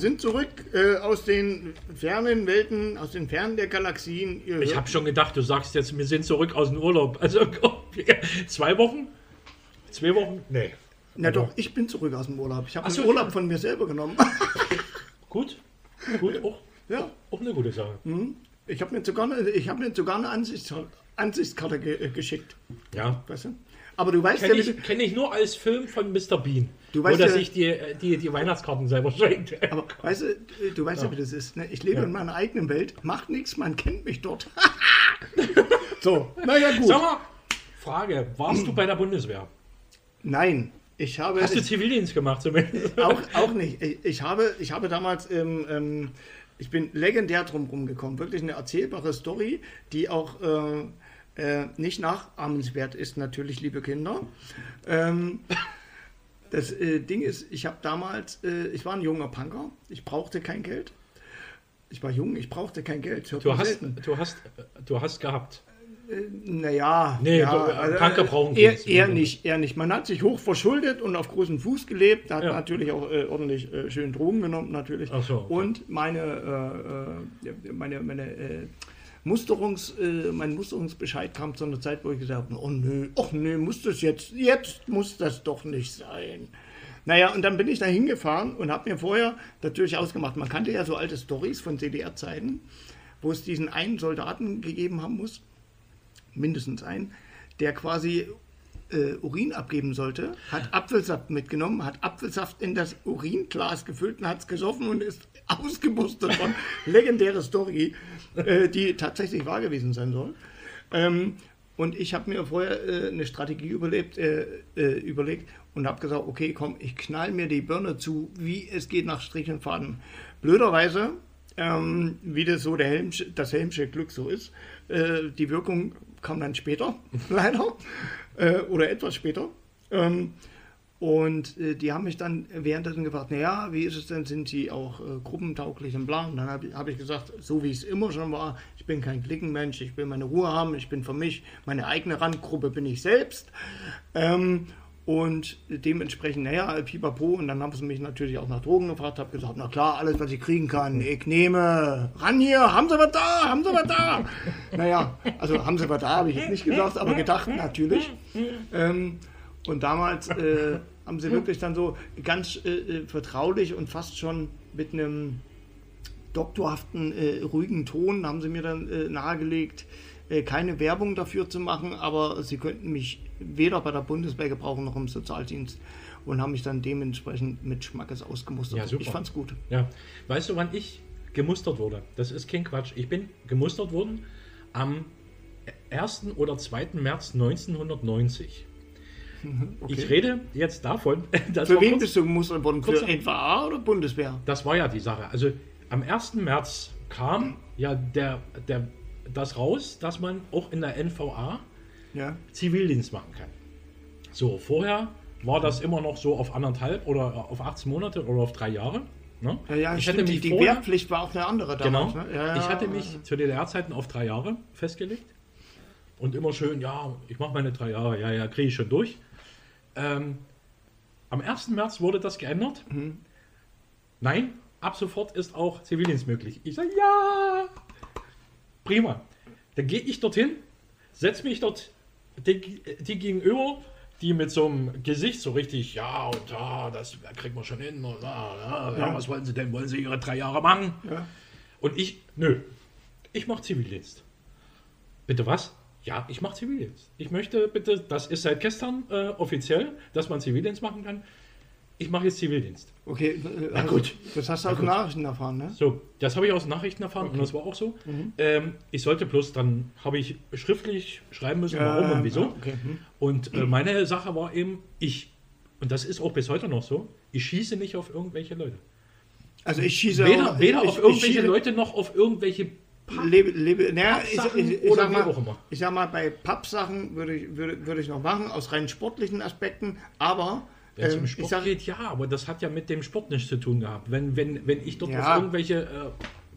Sind zurück äh, aus den fernen Welten, aus den Fernen der Galaxien. Ihr Ich habe schon gedacht, du sagst jetzt, wir sind zurück aus dem Urlaub. Also zwei Wochen? Zwei Wochen? Nee. Na doch, ich bin zurück aus dem Urlaub. Ich habe so, Urlaub ja. von mir selber genommen. Gut. Gut, auch, ja, auch eine gute Sache. ich habe mir sogar eine, ich hab mir sogar eine Ansichts Ansichtskarte ge äh, geschickt. Ja. Weißt du? Aber du weißt Kenne ja, ich, kenn ich nur als Film von Mr. Bean. Du weißt er ja- sich die, die, die Weihnachtskarten selber schenkt. aber weißt du, du weißt ja, wie das ist. Ne? Ich lebe Ja. in meiner eigenen Welt, macht nichts, man kennt mich dort. so, naja gut. Sag mal, Frage, warst du bei der Bundeswehr? Nein, ich habe... Hast du Zivildienst gemacht zumindest? auch, auch nicht. Ich, ich, habe, ich habe damals, ähm, ähm, ich bin legendär drum rumgekommen. Wirklich eine erzählbare Story, die auch äh, äh, nicht nachahmenswert ist, natürlich, liebe Kinder. Ähm, das äh, Ding ist, ich habe damals, äh, ich war ein junger Punker, ich brauchte kein Geld. Ich war jung, ich brauchte kein Geld. Du hast, selten. du hast, du hast gehabt. Naja, Nee, ja, äh, Punker brauchen eher, keins. eher nicht, eher nicht. Man hat sich hoch verschuldet und auf großen Fuß gelebt, hat Ja. natürlich auch äh, ordentlich äh, schön Drogen genommen natürlich. So, okay. Und meine, äh, äh, meine, meine äh, Musterungs, äh, mein Musterungsbescheid kam zu einer Zeit, wo ich gesagt habe, oh nö, ach nö, muss das jetzt, jetzt muss das doch nicht sein. Naja, und dann bin ich da hingefahren und habe mir vorher natürlich ausgemacht, man kannte ja so alte Stories von CDR-Zeiten, wo es diesen einen Soldaten gegeben haben muss, mindestens einen, der quasi äh, Urin abgeben sollte, hat Apfelsaft mitgenommen, hat Apfelsaft in das Uringlas gefüllt und hat es gesoffen und ist ausgemustert worden. Legendäre Story, äh, die tatsächlich wahr gewesen sein soll. Ähm, und ich habe mir vorher äh, eine Strategie überlebt, äh, äh, überlegt und habe gesagt, okay, komm, ich knall mir die Birne zu, wie es geht nach Strich und Faden. Blöderweise, ähm, wie das so der Helmsch das Helmsche Glück so ist, äh, die Wirkung kam dann später, leider, äh, oder etwas später. Ähm, und äh, die haben mich dann währenddessen gefragt, naja, wie ist es denn, sind sie auch äh, gruppentauglich und bla? Und dann habe ich, hab ich gesagt, so wie es immer schon war, ich bin kein Klickenmensch, ich will meine Ruhe haben, ich bin für mich, meine eigene Randgruppe bin ich selbst. Ähm, und dementsprechend, naja, pipapo. Und dann haben sie mich natürlich auch nach Drogen gefragt, habe gesagt, na klar, alles, was ich kriegen kann, ich nehme. Ran hier, haben sie was da, haben sie was da. naja, also haben sie was da, habe ich jetzt nicht gesagt, aber gedacht natürlich. Ähm, und damals äh, haben sie wirklich dann so ganz äh, äh, vertraulich und fast schon mit einem doktorhaften, äh, ruhigen Ton haben sie mir dann äh, nahegelegt, äh, keine Werbung dafür zu machen, aber sie könnten mich weder bei der Bundeswehr gebrauchen noch im Sozialdienst und haben mich dann dementsprechend mit Schmackes ausgemustert. Ja, super. Ich fand's gut. Ja. Weißt du, wann ich gemustert wurde? Das ist kein Quatsch. Ich bin gemustert worden am 1. oder 2. März 1990. Okay. Ich rede jetzt davon, das Für wen kurz- bist du gemustert worden? Für NVA oder Bundeswehr? Das war ja die Sache. Also am 1. März kam ja der, der, das raus, dass man auch in der NVA Ja. Zivildienst machen kann. So, vorher war das immer noch so auf anderthalb oder auf 18 Monate oder auf drei Jahre. Ne? Ja, ja, ich stimmt, hatte die, mich die vorher, Wehrpflicht war auch eine andere genau, damals. Ne? Ja, ja, ich hatte mich zu DDR-Zeiten auf drei Jahre festgelegt und immer schön, ja, ich mache meine drei Jahre, ja, ja, kriege ich schon durch. Ähm, am 1. März wurde das geändert. Mhm. Nein, ab sofort ist auch Zivildienst möglich. Ich sage, ja, prima. Dann gehe ich dorthin, setze mich dort die, die gegenüber, die mit so einem Gesicht so richtig, ja und ja, das kriegt man schon hin. Und, ja, ja, ja, was wollen Sie denn? Wollen Sie Ihre drei Jahre machen? Und ich, nö, ich mache Zivildienst. Bitte was? Ja, ich mache Zivildienst. Ich möchte bitte, das ist seit gestern äh, offiziell, dass man Zivildienst machen kann. Ich mache jetzt Zivildienst. Okay, äh, Na also, gut. das hast du aus Nachrichten erfahren, ne? So, das habe ich aus Nachrichten erfahren und das war auch so. Mhm. Ähm, ich sollte bloß dann, habe ich schriftlich schreiben müssen, warum und wieso. ja, okay. hm. Und äh, meine Sache war eben, ich, und das ist auch bis heute noch so, ich schieße nicht auf irgendwelche Leute. Also ich schieße Weder, auch- weder ich, auf irgendwelche Leute noch auf irgendwelche Lebe, lebe, naja, ich, Pappsachen ich, ich, oder sag mal, auch immer. ich sag mal, bei Pappsachen würde ich, würde, würde ich noch machen, aus rein sportlichen Aspekten, aber ähm, ich Sport sag, geht, ja, aber das hat ja mit dem Sport nichts zu tun gehabt. Wenn, wenn, wenn ich dort Ja. auf irgendwelche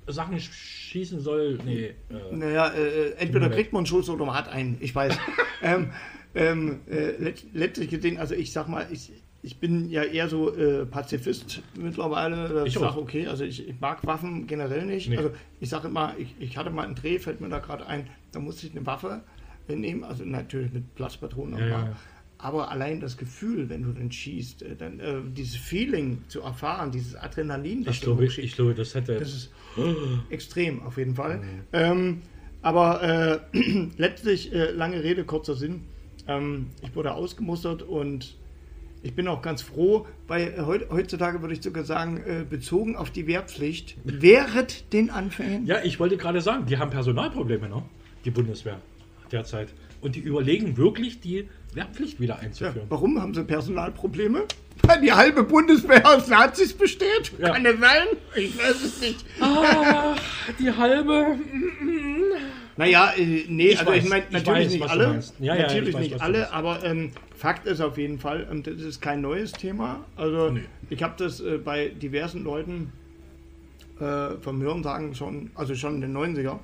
äh, Sachen schießen soll, nee. Äh, naja, äh, entweder mir kriegt man einen Schuss oder man hat einen, ich weiß. ähm, ähm, äh, let, letztlich gesehen, also ich sag mal, ich, ich bin ja eher so äh, Pazifist mittlerweile. Ich sage, okay, also ich, ich mag Waffen generell nicht. Nee. Also ich sage immer, ich, ich hatte mal einen Dreh, fällt mir da gerade ein, da musste ich eine Waffe äh, nehmen, also natürlich mit Platzpatronen. Ja, aber, ja, ja. Aber allein das Gefühl, wenn du dann schießt, äh, dann äh, dieses Feeling zu erfahren, dieses Adrenalin, Ich da glaube, hochschießt, ich glaube, das hätte. das ist extrem auf jeden Fall. Ähm, aber äh, letztlich, äh, lange Rede, kurzer Sinn. Ähm, ich wurde ausgemustert und ich bin auch ganz froh, weil äh, heut, heutzutage würde ich sogar sagen, äh, bezogen auf die Wehrpflicht, während den Anfängen. Ja, ich wollte gerade sagen, die haben Personalprobleme, ne? Die Bundeswehr derzeit. Und die überlegen wirklich, die Wehrpflicht wieder Ja, einzuführen. warum haben sie Personalprobleme? Weil die halbe Bundeswehr aus Nazis besteht? Ja. Kann sein? Ich weiß es nicht. Ah, die halbe. Naja, äh, nee, Ich also ich weiß, meine, ich natürlich weiß, nicht alle. Ja, ja, natürlich ich weiß, nicht alle, aber ähm, Fakt ist auf jeden Fall, ähm, das ist kein neues Thema. Also Nee. ich habe das äh, bei diversen Leuten äh, vom Hörensagen schon, also schon in den 90er,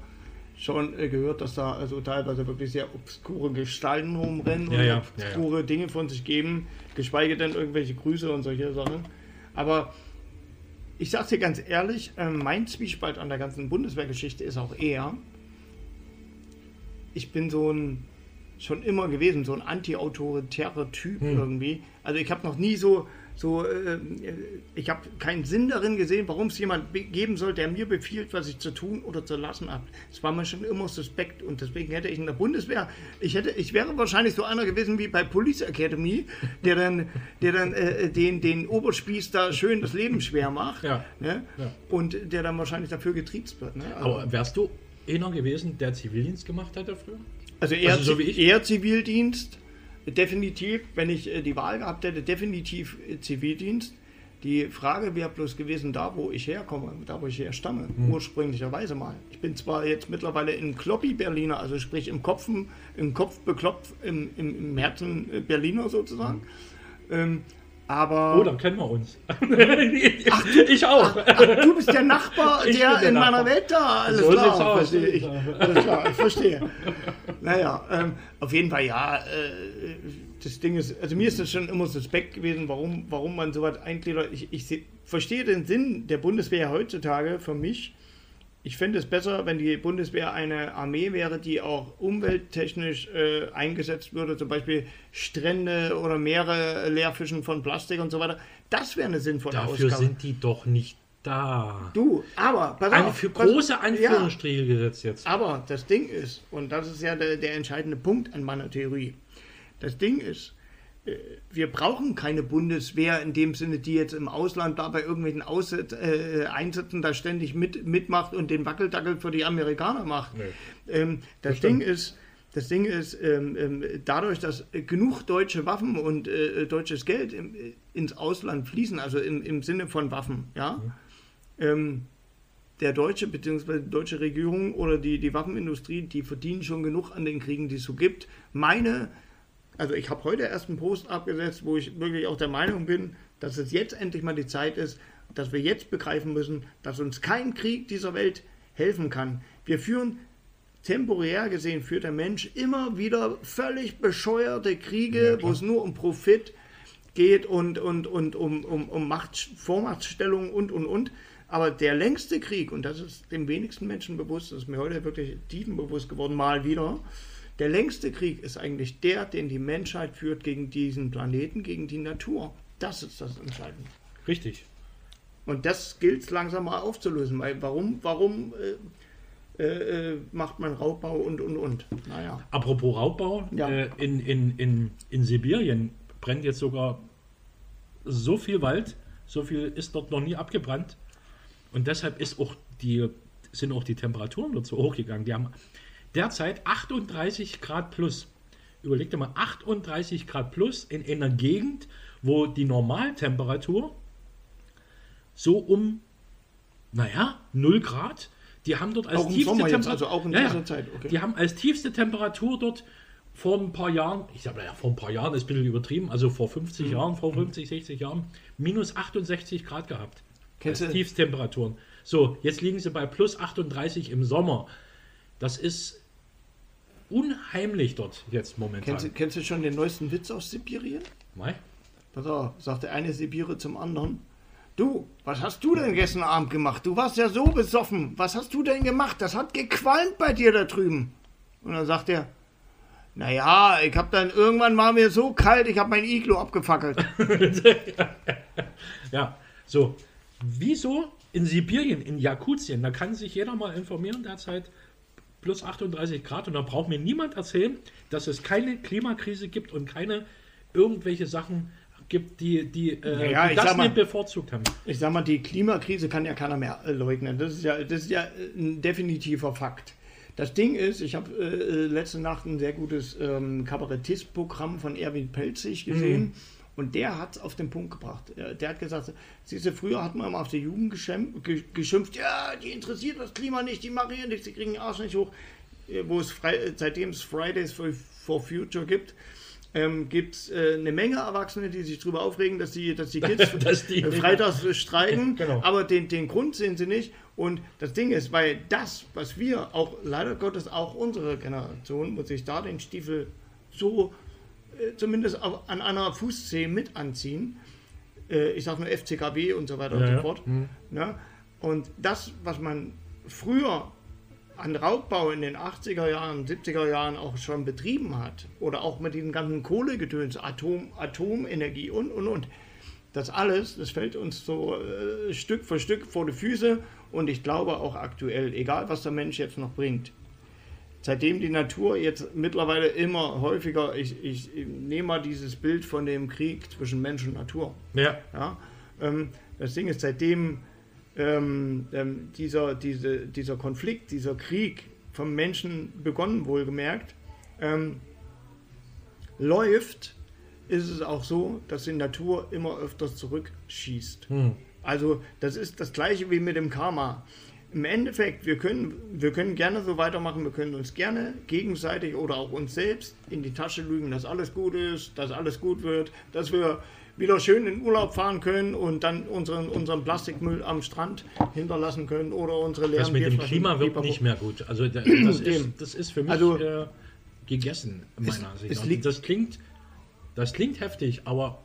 schon äh, gehört, dass da also teilweise wirklich sehr obskure Gestalten rumrennen Ja, und ja, obskure Dinge von sich geben, geschweige denn irgendwelche Grüße und solche Sachen. Aber ich sag's dir ganz ehrlich, äh, mein Zwiespalt an der ganzen Bundeswehrgeschichte ist auch eher, ich bin so ein schon immer gewesen, so ein anti-autoritärer Typ Hm. irgendwie. Also ich habe noch nie so, so äh, ich habe keinen Sinn darin gesehen, warum es jemand be- geben soll, der mir befiehlt, was ich zu tun oder zu lassen habe. Es war mir schon immer suspekt und deswegen hätte ich in der Bundeswehr, ich hätte, ich wäre wahrscheinlich so einer gewesen wie bei Police Academy, der dann, der dann äh, den, den Oberspieß da schön das Leben schwer macht. Ja. Ne? Ja. Und der dann wahrscheinlich dafür getriebst wird. Ne? Also- Aber wärst du einer gewesen, der Zivildienst gemacht hätte früher? Also eher, Also so Zivildienst, definitiv, wenn ich äh, die Wahl gehabt hätte, definitiv äh, Zivildienst. Die Frage wäre bloß gewesen, da wo ich herkomme, da wo ich herstamme, Hm. ursprünglicherweise mal. Ich bin zwar jetzt mittlerweile in Kloppi Berliner, also sprich im Kopf, im Kopf beklopft, im, im, im Herzen äh, Berliner sozusagen. Ähm, aber Oh, dann kennen wir uns. ich auch. Ach, du bist der Nachbar, der, der in Nachbar. meiner Welt da. Alles So klar, verstehe ich. Alles klar, ich verstehe. Naja, ähm, auf jeden Fall ja. Äh, das Ding ist, also mir ist das schon immer suspekt gewesen, warum, warum man sowas eingliedert. Ich, ich verstehe den Sinn der Bundeswehr heutzutage für mich. Ich fände es besser, wenn die Bundeswehr eine Armee wäre, die auch umwelttechnisch äh, eingesetzt würde, zum Beispiel Strände oder Meere leerfischen von Plastik und so weiter. Das wäre eine sinnvolle Dafür Ausgabe. sind die doch nicht da. Du, aber pass An, auf, für pass- große Ja, Anführungsstriche gesetzt jetzt. aber das Ding ist, und das ist ja der, der entscheidende Punkt an meiner Theorie, das Ding ist, äh, wir brauchen keine Bundeswehr in dem Sinne, die jetzt im Ausland da bei irgendwelchen Ausset, äh, Einsätzen da ständig mit, mitmacht und den Wackeldackel für die Amerikaner macht. Nee. Ähm, das stimmt. Ding ist, das Ding ist, ähm, ähm, dadurch, dass äh, genug deutsche Waffen und äh, deutsches Geld im, äh, ins Ausland fließen, also im, im Sinne von Waffen, ja, ähm, der deutsche bzw. die deutsche Regierung oder die, die Waffenindustrie, die verdienen schon genug an den Kriegen, die es so gibt. Meine, also ich habe heute erst einen Post abgesetzt, wo ich wirklich auch der Meinung bin, dass es jetzt endlich mal die Zeit ist, dass wir jetzt begreifen müssen, dass uns kein Krieg dieser Welt helfen kann. Wir führen temporär gesehen führt der Mensch immer wieder völlig bescheuerte Kriege, Ja, wo es nur um Profit geht und, und, und um, um, um Macht, Vormachtstellung und, und, und. Aber der längste Krieg, und das ist dem wenigsten Menschen bewusst, das ist mir heute wirklich tiefenbewusst geworden, mal wieder, der längste Krieg ist eigentlich der, den die Menschheit führt gegen diesen Planeten, gegen die Natur. Das ist das Entscheidende. Richtig. Und das gilt es langsam mal aufzulösen, weil warum, warum äh, äh, äh, macht man Raubbau und, und, und. Naja. Apropos Raubbau, Ja. äh, in, in, in, in Sibirien brennt jetzt sogar so viel Wald, so viel ist dort noch nie abgebrannt. Und deshalb ist auch die, sind auch die Temperaturen dort so hochgegangen. Die haben derzeit 38 Grad plus. Überleg dir mal, 38 Grad plus in einer Gegend, wo die Normaltemperatur so um, naja, 0 Grad. Die haben dort als tiefste Sommer jetzt, Temperatur. also auch in Ja, dieser Zeit, okay. Die haben als tiefste Temperatur dort vor ein paar Jahren, ich sage ja, vor ein paar Jahren ist ein bisschen übertrieben, also vor 50 Mhm. Jahren, vor 50, 60 Jahren, minus 68 Grad gehabt. Kennst als du- Tiefstemperaturen. So, jetzt liegen sie bei plus 38 im Sommer. Das ist unheimlich dort jetzt momentan. Kennst, du- kennst du schon den neuesten Witz aus Sibirien? Mai? pass auf, sagt der eine Sibire zum anderen. Du, was hast du denn gestern Abend gemacht? Du warst ja so besoffen. Was hast du denn gemacht? Das hat gequalmt bei dir da drüben. Und dann sagt er, naja, ich hab dann irgendwann war mir so kalt, ich habe mein Iglo abgefackelt. Ja, so. Wieso in Sibirien, in Jakutien, da kann sich jeder mal informieren derzeit, plus 38 Grad und da braucht mir niemand erzählen, dass es keine Klimakrise gibt und keine irgendwelche Sachen gibt, die, die, äh, Naja, die ich das mal- nicht bevorzugt haben. Ich sag mal, die Klimakrise kann ja keiner mehr äh, leugnen. Das ist ja, das ist ja äh, ein definitiver Fakt. Das Ding ist, ich habe äh, letzte Nacht ein sehr gutes ähm, Kabarettistprogramm von Erwin Pelzig gesehen. Und der hat es auf den Punkt gebracht. Er- Der hat gesagt, siehst du, früher hat man immer auf der Jugend geschimpft, ja, die interessiert das Klima nicht, die machen hier nichts, die kriegen den Arsch nicht hoch. Äh, Wo es seitdem es Fridays for, for Future gibt, ähm, gibt es äh, eine Menge Erwachsene, die sich darüber aufregen, dass die, dass die Kids Dass die- freitags streiken, Genau. aber den, den Grund sehen sie nicht. Und das Ding ist, weil das, was wir auch, leider Gottes auch unsere Generation, muss sich da den Stiefel so zumindest an einer Fußzehe mit anziehen. Äh, ich sage nur FCKW und so weiter und Ja, so ja. fort. Mhm. Ne? Und das, was man früher an Raubbau in den 80er Jahren, 70er Jahren auch schon betrieben hat, oder auch mit den ganzen Kohlegedöns, Atom, Atomenergie und, und, und, das alles, das fällt uns so äh, Stück für Stück vor die Füße und ich glaube auch aktuell, egal was der Mensch jetzt noch bringt, seitdem die Natur jetzt mittlerweile immer häufiger, ich, ich, ich nehme mal dieses Bild von dem Krieg zwischen Mensch und Natur. Ja, Ja? Ähm, das Ding ist, seitdem ähm, ähm, dieser, diese, dieser Konflikt, dieser Krieg vom Menschen begonnen, wohlgemerkt, ähm, läuft, ist es auch so, dass die Natur immer öfters zurückschießt. Also das ist das gleiche wie mit dem Karma. Im Endeffekt, wir können, wir können gerne so weitermachen, wir können uns gerne gegenseitig oder auch uns selbst in die Tasche lügen, dass alles gut ist, dass alles gut wird, dass wir wieder schön in Urlaub fahren können und dann unseren, unseren Plastikmüll am Strand hinterlassen können oder unsere leeren das mit dem. Klima wird nicht mehr gut. Also da- das, ist, das ist für mich Also- äh, gegessen, meiner Es- Sicht. es nach. liegt- das klingt, das klingt heftig, aber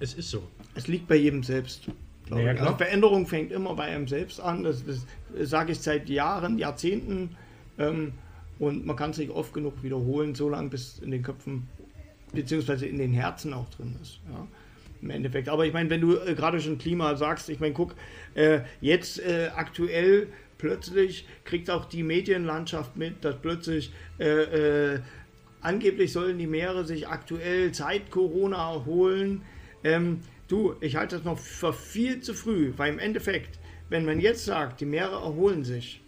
es ist so. Es liegt bei jedem selbst. Glaube Ja. Also Veränderung fängt immer bei einem selbst an. Das, das sage ich seit Jahren, Jahrzehnten. Ähm, und man kann sich oft genug wiederholen, so lange bis in den Köpfen beziehungsweise in den Herzen auch drin ist. Ja. Im Endeffekt. Aber ich meine, wenn du äh, gerade schon Klima sagst, ich meine, guck, äh, jetzt äh, aktuell plötzlich kriegt auch die Medienlandschaft mit, dass plötzlich äh, äh, angeblich sollen die Meere sich aktuell seit Corona erholen. Ähm, du, ich halte das noch für viel zu früh, weil im Endeffekt, wenn man jetzt sagt, die Meere erholen sich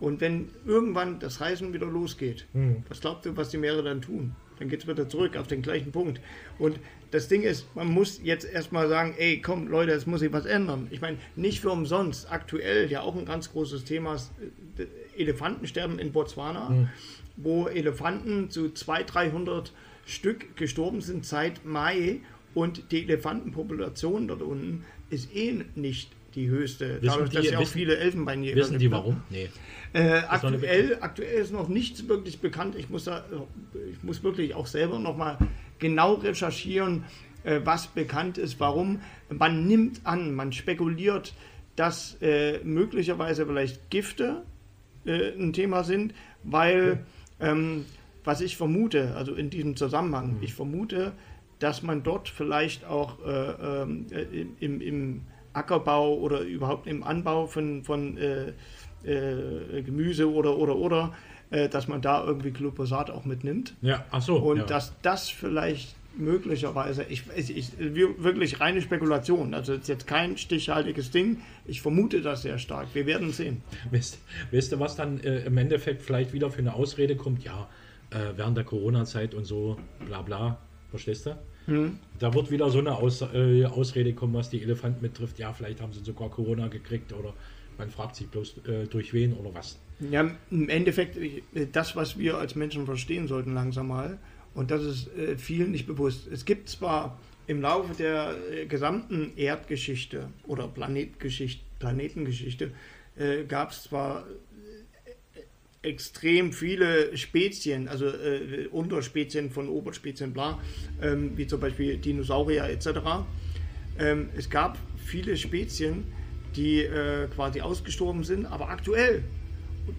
und wenn irgendwann das Reisen wieder losgeht, was glaubt ihr, was die Meere dann tun? Dann geht es wieder zurück auf den gleichen Punkt. Und das Ding ist, man muss jetzt erstmal sagen, ey, komm, Leute, es muss sich was ändern. Ich meine, nicht für umsonst. Aktuell ja auch ein ganz großes Thema, ist, äh, Elefantensterben in Botswana, wo Elefanten zu 200, 300 Stück gestorben sind seit Mai und die Elefantenpopulation dort unten ist eh nicht die höchste. Wissen Dadurch, die- dass ja auch viele Elfenbeinjäger Wissen die warum? Nee. Äh, aktuell, aktuell ist noch nichts wirklich bekannt. Ich muss, da, ich muss wirklich auch selber noch mal genau recherchieren, äh, was bekannt ist, warum. Man nimmt an, man spekuliert, dass äh, möglicherweise vielleicht Gifte äh, ein Thema sind, weil ähm, was ich vermute, also in diesem Zusammenhang, ich vermute, dass man dort vielleicht auch äh, äh, im, im Ackerbau oder überhaupt im Anbau von, von äh, äh, Gemüse oder oder oder, äh, dass man da irgendwie Glyphosat auch mitnimmt Ja, ach so. und ja. dass das vielleicht möglicherweise, ich, ich, ich wir- wirklich reine Spekulation, also es ist jetzt kein stichhaltiges Ding, ich vermute das sehr stark, wir werden sehen. Weißt, weißt du, was dann im Endeffekt vielleicht wieder für eine Ausrede kommt? Ja, äh, während der Corona-Zeit und so, bla bla. Verstehst du? Hm. Da wird wieder so eine Aus, äh, Ausrede kommen, was die Elefanten betrifft. Ja, vielleicht haben sie sogar Corona gekriegt oder man fragt sich bloß äh, durch wen oder was. Ja, im Endeffekt, äh, das, was wir als Menschen verstehen sollten, langsam mal, und das ist äh, vielen nicht bewusst. Es gibt zwar im Laufe der äh, gesamten Erdgeschichte oder Planetgeschichte, Planetengeschichte, äh, gab es zwar extrem viele Spezien, also äh, Unterspezien von Oberspezien, bla, ähm, wie zum Beispiel Dinosaurier etc. Ähm, es gab viele Spezien, die äh, quasi ausgestorben sind, aber aktuell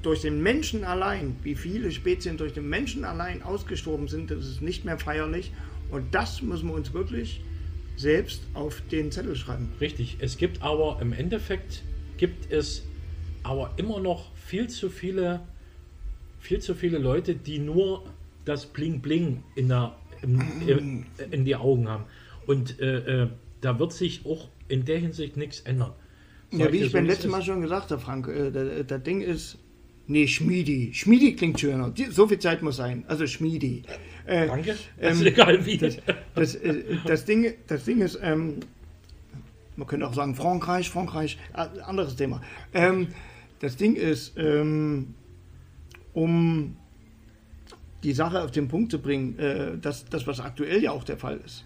durch den Menschen allein, wie viele Spezien durch den Menschen allein ausgestorben sind, das ist nicht mehr feierlich. Und das müssen wir uns wirklich selbst auf den Zettel schreiben. Richtig. Es gibt aber im Endeffekt gibt es aber immer noch viel zu viele, viel zu viele Leute, die nur das Bling Bling in, der, in, in, die Augen haben. Und äh, äh, da wird sich auch in der Hinsicht nichts ändern. Sag Ja, wie ich beim letzten. Mal schon gesagt habe, Frank, äh, das, das Ding ist, nee, Schmiedi. Schmiedi klingt schöner. Die, so viel Zeit muss sein. Also Schmiedi. Äh, Danke. ähm, ist egal wie. Das, äh, das, Ding, das Ding ist, ähm, man könnte auch sagen Frankreich, Frankreich, äh, anderes Thema. Ähm, das Ding ist, ähm, um die Sache auf den Punkt zu bringen, äh, das, das, was aktuell ja auch der Fall ist.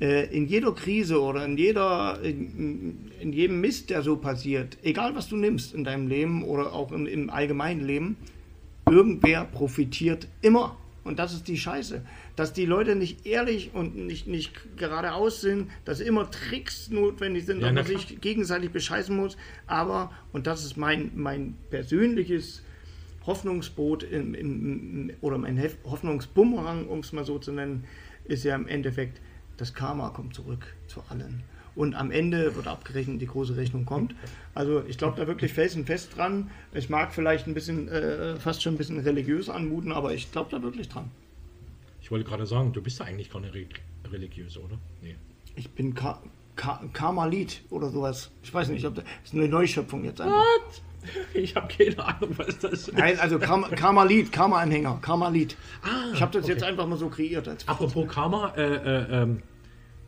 Äh, in jeder Krise oder in, jeder, in, in jedem Mist, der so passiert, egal was du nimmst in deinem Leben oder auch im, im allgemeinen Leben, irgendwer profitiert immer. Und das ist die Scheiße. Dass die Leute nicht ehrlich und nicht, nicht geradeaus sind, dass immer Tricks notwendig sind, Ja, dass na man sich gegenseitig bescheißen muss. Aber, und das ist mein, mein persönliches Hoffnungsboot im, im, oder mein Hoffnungsbumerang, um es mal so zu nennen, ist ja im Endeffekt, das Karma kommt zurück zu allen. Und am Ende wird abgerechnet, die große Rechnung kommt. Also ich glaube da wirklich felsenfest dran. Es mag vielleicht ein bisschen, äh, fast schon ein bisschen religiös anmuten, aber ich glaube da wirklich dran. Ich wollte gerade sagen, du bist ja eigentlich keine Re religiöse, oder? Nee. Ich bin Ka Ka Karmalit oder sowas. Ich weiß nicht, ob das, das ist eine Neuschöpfung jetzt einfach. What? Ich habe keine Ahnung, was das ist. Nein, also Karma- Karmalit, Karma-Anhänger, Karmalit. Ah, Ich habe das jetzt okay. einfach mal so kreiert. Als Apropos Karma, äh, äh, ähm,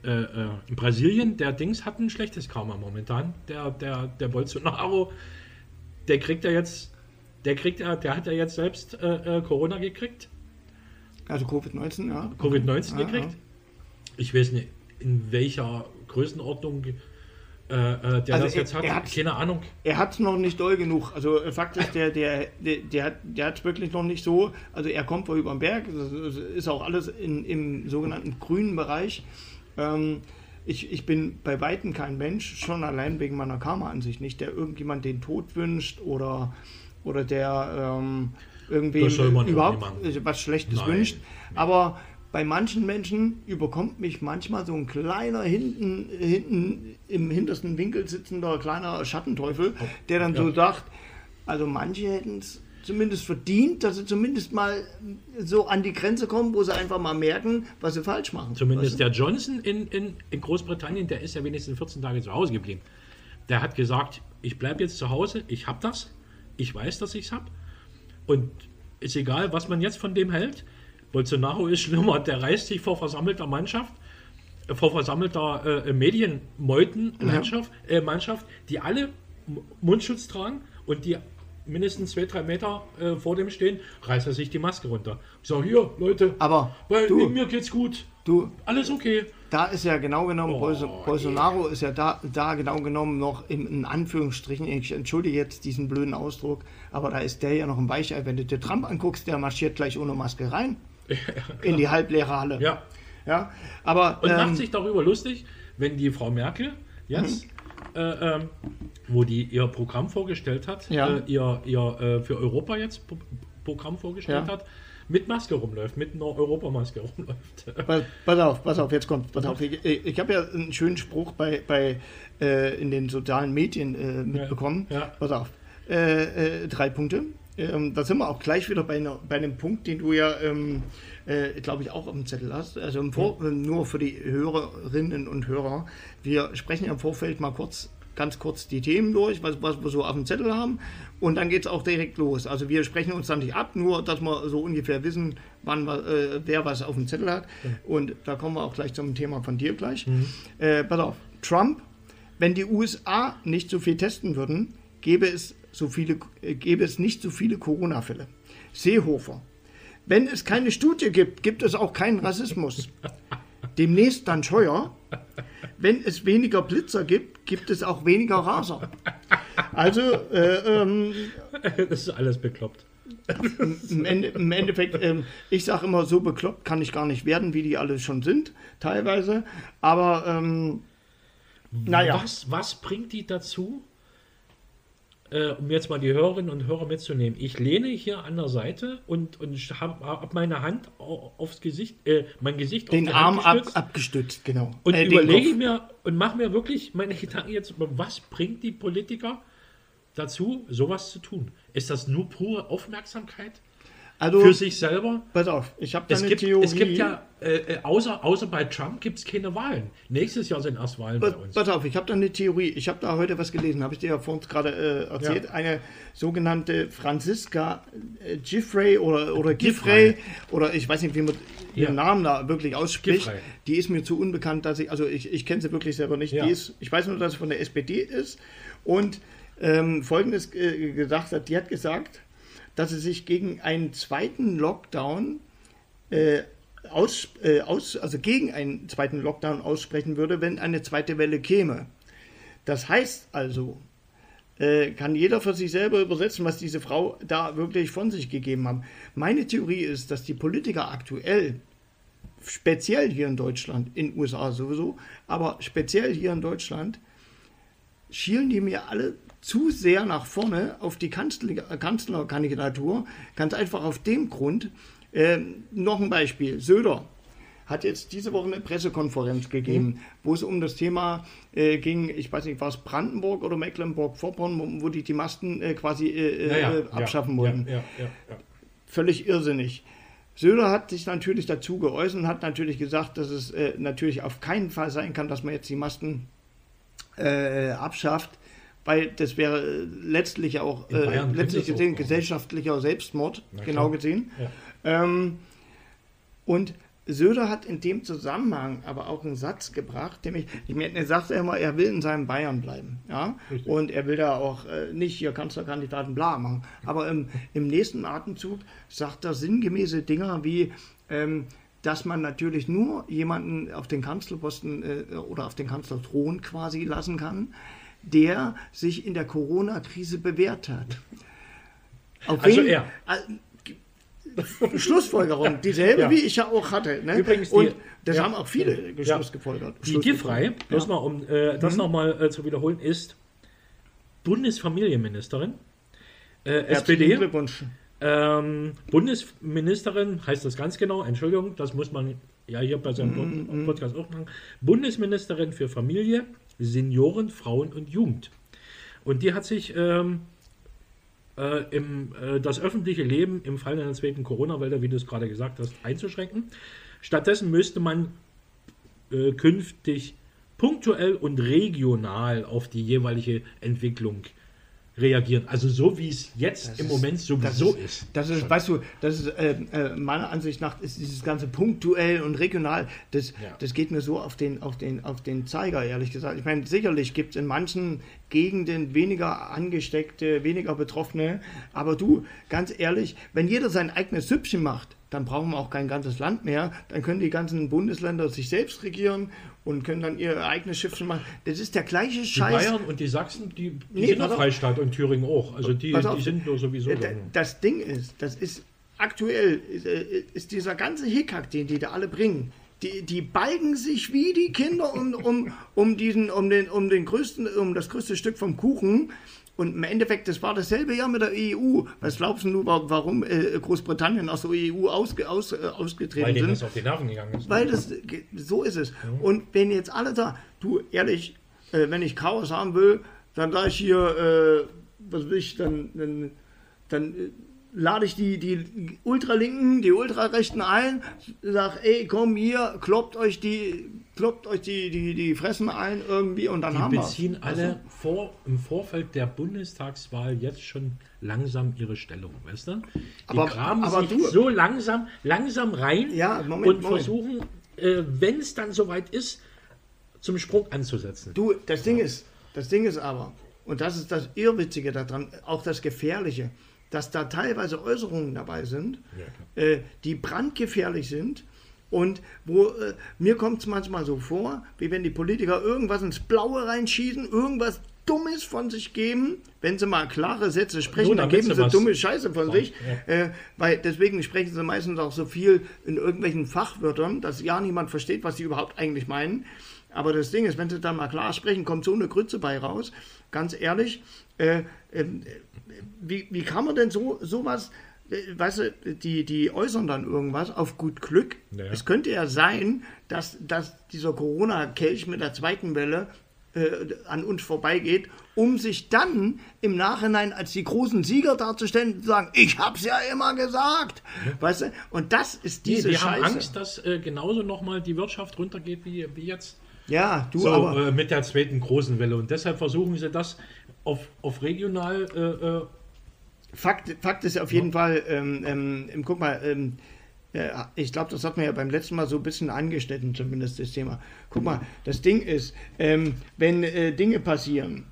äh, äh, in Brasilien, der Dings hat ein schlechtes Karma momentan. Der, der, der Bolsonaro, der kriegt ja jetzt, der kriegt ja, der hat ja jetzt selbst äh, äh, Corona gekriegt, also Covid-19, ja. Covid-19 Ja, gekriegt. ja. Ich weiß nicht, in welcher Größenordnung äh, äh, der Also das er- jetzt hat. er hat- Keine Ahnung. Er hat es noch nicht doll genug. Also äh, Fakt ist, der, der, der, der, hat- der hat wirklich noch nicht so. Also er kommt wohl über den Berg. Das ist auch alles in, im sogenannten grünen Bereich. Ähm, ich, ich bin bei Weitem kein Mensch, schon allein wegen meiner Karma-Ansicht nicht, der irgendjemand den Tod wünscht oder, oder der ähm, irgendwie überhaupt was Schlechtes Nein. wünscht. Aber bei manchen Menschen überkommt mich manchmal so ein kleiner hinten, hinten im hintersten Winkel sitzender kleiner Schattenteufel, der dann so Ja. sagt, also manche hätten es zumindest verdient, dass sie zumindest mal so an die Grenze kommen, wo sie einfach mal merken, was sie falsch machen. Zumindest Weißt der Johnson in, in, in Großbritannien, der ist ja wenigstens 14 Tage zu Hause geblieben. Der hat gesagt, ich bleibe jetzt zu Hause, ich habe das, ich weiß, dass ich es habe. Und ist egal, was man jetzt von dem hält. Bolsonaro ist schlimmer, der reißt sich vor versammelter Mannschaft, äh, vor versammelter äh, Medienmeuten-Mannschaft, äh, Mannschaft, die alle Mundschutz tragen und die mindestens zwei, drei Meter äh, vor dem stehen, reißt er sich die Maske runter. Ich sage, hier, Leute, Aber weil du- mir geht's gut. Du, Alles okay. da ist ja genau genommen, Oh, Bolso Bolsonaro ist ja da, da genau genommen noch in, in Anführungsstrichen, ich entschuldige jetzt diesen blöden Ausdruck, aber da ist der ja noch ein Weichei. Wenn du dir Trump anguckst, der marschiert gleich ohne Maske rein in die halbleere Halle. Ja. Ja, aber Und ähm, macht sich darüber lustig, wenn die Frau Merkel jetzt, Mhm. äh, ähm, wo die ihr Programm vorgestellt hat, Ja. äh, ihr, ihr äh, für Europa jetzt Pro Programm vorgestellt Ja. hat, mit Maske rumläuft, mit einer Europamaske rumläuft. Pass, pass auf, pass auf, jetzt kommt, pass auf. Ich, ich habe ja einen schönen Spruch bei, bei äh, in den sozialen Medien äh, mitbekommen. Ja, ja. Pass auf. Äh, äh, drei Punkte. Ähm, da sind wir auch gleich wieder bei, einer, bei einem Punkt, den du ja, ähm, äh, glaube ich, auch auf dem Zettel hast. Also im Vor nur für die Hörerinnen und Hörer. Wir sprechen ja im Vorfeld mal kurz, ganz kurz die Themen durch, was, was wir so auf dem Zettel haben. Und dann geht es auch direkt los. Also wir sprechen uns dann nicht ab, nur dass wir so ungefähr wissen, wann äh, wer was auf dem Zettel hat. Und da kommen wir auch gleich zum Thema von dir gleich. Äh, pass auf, Trump, wenn die USA nicht so viel testen würden, gäbe es, so viele, äh, gäbe es nicht so viele Corona-Fälle. Seehofer, wenn es keine Studie gibt, gibt es auch keinen Rassismus. Demnächst dann Scheuer. Wenn es weniger Blitzer gibt, gibt es auch weniger Raser. Also, äh, ähm, Das ist alles bekloppt. im, Ende, im Endeffekt, ähm, ich sage immer, so bekloppt kann ich gar nicht werden, wie die alle schon sind, teilweise. Aber, ähm, naja. Was, was bringt die dazu, äh, um jetzt mal die Hörerinnen und Hörer mitzunehmen? Ich lehne hier an der Seite und, und habe hab meine Hand au- aufs Gesicht, äh, mein Gesicht den Arm ab, gestützt abgestützt, genau. und Äh, überlege mir und mache mir wirklich meine Gedanken jetzt über, was bringt die Politiker dazu, sowas zu tun? Ist das nur pure Aufmerksamkeit Also, für sich selber? pass auf, ich habe da eine gibt, Theorie. es gibt ja, äh, äh, außer, außer bei Trump gibt es keine Wahlen. Nächstes Jahr sind erst Wahlen bei Pass, uns. pass auf, ich habe da eine Theorie. Ich habe da heute was gelesen, habe ich dir ja vorhin gerade äh, erzählt. Ja. Eine sogenannte Franziska äh, Giffrey oder, oder Giffrey, Giffrey. oder ich weiß nicht, wie man ihren Ja. Namen da wirklich ausspricht. Giffrey. Die ist mir zu unbekannt, dass ich, also ich, ich kenne sie wirklich selber nicht. Ja. Die ist, ich weiß nur, dass sie von der SPD ist und ähm, Folgendes äh, gesagt hat. Die hat gesagt, dass sie sich gegen einen zweiten Lockdown äh, aus, äh, aus, also gegen einen zweiten Lockdown aussprechen würde, wenn eine zweite Welle käme. Das heißt also, äh, kann jeder für sich selber übersetzen, was diese Frau da wirklich von sich gegeben hat. Meine Theorie ist, dass die Politiker aktuell, speziell hier in Deutschland, in USA sowieso, aber speziell hier in Deutschland, schielen die mir alle zu sehr nach vorne auf die Kanzler, Kanzlerkandidatur. Ganz einfach auf dem Grund. Ähm, noch ein Beispiel. Söder hat jetzt diese Woche eine Pressekonferenz gegeben, wo es um das Thema äh, ging, ich weiß nicht, war es Brandenburg oder Mecklenburg-Vorpommern, wo, die die Masken äh, quasi äh, Ja, ja, äh, abschaffen ja, wollten. Ja, ja. Völlig irrsinnig. Söder hat sich natürlich dazu geäußert und hat natürlich gesagt, dass es äh, natürlich auf keinen Fall sein kann, dass man jetzt die Masken äh, abschafft, weil das wäre äh, letztlich auch äh, letztlich auch gesehen kommen. gesellschaftlicher Selbstmord, Na genau gesehen. Ja. Ähm, und Söder hat in dem Zusammenhang aber auch einen Satz gebracht, nämlich, er sagt ja immer, er will in seinem Bayern bleiben, ja, Richtig. und er will da auch äh, nicht hier Kanzlerkandidaten bla machen, aber im, im nächsten Atemzug sagt er sinngemäße Dinger wie, ähm, dass man natürlich nur jemanden auf den Kanzlerposten äh, oder auf den Kanzlerthron quasi lassen kann, der sich in der Corona-Krise bewährt hat. Auf Also wen- er. Äh, Schlussfolgerung, dieselbe Ja. wie ich ja auch hatte. Ne? Übrigens die- Und das ja. haben auch viele Ja. Schlussgefolgert. Die Giffrey, bloß mal um äh, das nochmal äh, zu wiederholen, ist Bundesfamilienministerin, äh, SPD. Glückwunsch. Ähm, Bundesministerin heißt das ganz genau, Entschuldigung, das muss man ja hier bei seinem Pod- Podcast auch machen. Bundesministerin für Familie, Senioren, Frauen und Jugend. Und die hat sich ähm, äh, im, äh, das öffentliche Leben im Fall einer zweiten Corona-Welle, wie du es gerade gesagt hast, einzuschränken. Stattdessen müsste man äh, künftig punktuell und regional auf die jeweilige Entwicklung reagieren. Also so wie es jetzt Das im ist- Moment Das sowieso ist, ist. das ist, weißt du, das ist äh, äh, meiner Ansicht nach ist dieses ganze punktuell und regional, das, Ja. das geht mir so auf den, auf den, auf den Zeiger, ehrlich gesagt. Ich meine, sicherlich gibt es in manchen Gegenden weniger Angesteckte, weniger Betroffene, aber du, ganz ehrlich, wenn jeder sein eigenes Süppchen macht, dann brauchen wir auch kein ganzes Land mehr, dann können die ganzen Bundesländer sich selbst regieren und können dann ihr eigenes Schiffchen machen. Das ist der gleiche Die Scheiß. Bayern und die Sachsen, die, die Nee, sind auf. Freistaat und Thüringen auch. Also die, die sind nur sowieso. Äh, da. Das Ding ist, das ist aktuell, ist, äh, ist dieser ganze Hickhack, den die da alle bringen. Die, die balgen sich wie die Kinder um, um, um, diesen, um, den, um, den größten, um das größte Stück vom Kuchen. Und im Endeffekt, das war dasselbe Jahr mit der EU. Was glaubst du, wa- warum äh, Großbritannien aus der EU ausge, aus, äh, ausgetreten weil denen sind? das auf die Nerven gegangen ist. Weil das, so ist es. Und wenn jetzt alle da, du, ehrlich, äh, wenn ich Chaos haben will, dann gleich hier, äh, was will ich, dann, dann, dann lade ich die, die Ultralinken, die Ultrarechten ein, sag, ey, komm hier, kloppt euch die, kloppt euch die, die, die Fressen ein irgendwie und dann die haben wir beziehen alle vor, im Vorfeld der Bundestagswahl jetzt schon langsam ihre Stellung, weißt du? Die Aber- graben aber sich du- so langsam, langsam rein Ja, Moment, und Moment. versuchen, äh, wenn es dann soweit ist, zum Sprung anzusetzen. Du, das Ding ist, das Ding ist aber, und das ist das Irrwitzige daran, auch das Gefährliche, dass da teilweise Äußerungen dabei sind, äh, die brandgefährlich sind und wo äh, mir kommt es manchmal so vor, wie wenn die Politiker irgendwas ins Blaue reinschießen, irgendwas Dummes von sich geben, wenn sie mal klare Sätze sprechen, dann geben sie sie dumme Scheiße von sich. Äh, weil deswegen sprechen sie meistens auch so viel in irgendwelchen Fachwörtern, dass ja niemand versteht, was sie überhaupt eigentlich meinen. Aber das Ding ist, wenn sie dann mal klar sprechen, kommt so eine Grütze bei raus. Ganz ehrlich, äh, äh, wie, wie kann man denn so sowas, weißt du, die, die äußern dann irgendwas auf gut Glück. Ja. Es könnte ja sein, dass, dass dieser Corona-Kelch mit der zweiten Welle äh, an uns vorbeigeht, um sich dann im Nachhinein als die großen Sieger darzustellen und zu sagen, ich hab's ja immer gesagt. Weißt du? Und das ist Die, diese die Scheiße. haben Angst, dass äh, genauso nochmal die Wirtschaft runtergeht wie, wie jetzt. Ja, du So, aber. äh, mit der zweiten großen Welle. Und deshalb versuchen sie das auf, auf regional äh, äh, Fakt, Fakt ist auf jeden Fall, ähm, ähm, guck mal, ähm, äh, ich glaube, das hat man ja beim letzten Mal so ein bisschen angeschnitten, zumindest das Thema. Guck mal, das Ding ist, ähm, wenn äh, Dinge passieren,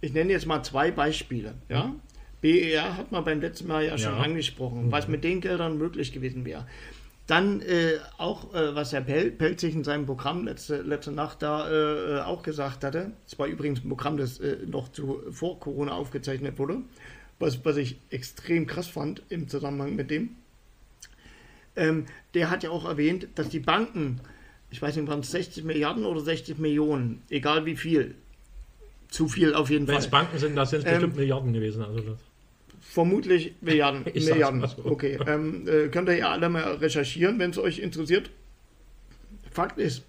ich nenne jetzt mal zwei Beispiele, ja. BER hat man beim letzten Mal ja schon Ja. angesprochen, was mit den Geldern möglich gewesen wäre. Dann äh, auch, äh, was Herr Pel Pelzig in seinem Programm letzte, letzte Nacht da äh, äh, auch gesagt hatte. Es war übrigens ein Programm, das äh, noch zu, vor Corona aufgezeichnet wurde, was, was ich extrem krass fand im Zusammenhang mit dem. Ähm, der hat ja auch erwähnt, dass die Banken, ich weiß nicht, waren es 60 Milliarden oder 60 Millionen, egal wie viel, zu viel auf jeden wenn es Fall. Banken sind, das sind es Ähm, bestimmt Milliarden gewesen. Also das, Vermutlich Milliarden. Milliarden. so. Okay, ähm, äh, könnt ihr ja alle mal recherchieren, wenn es euch interessiert. Fakt ist,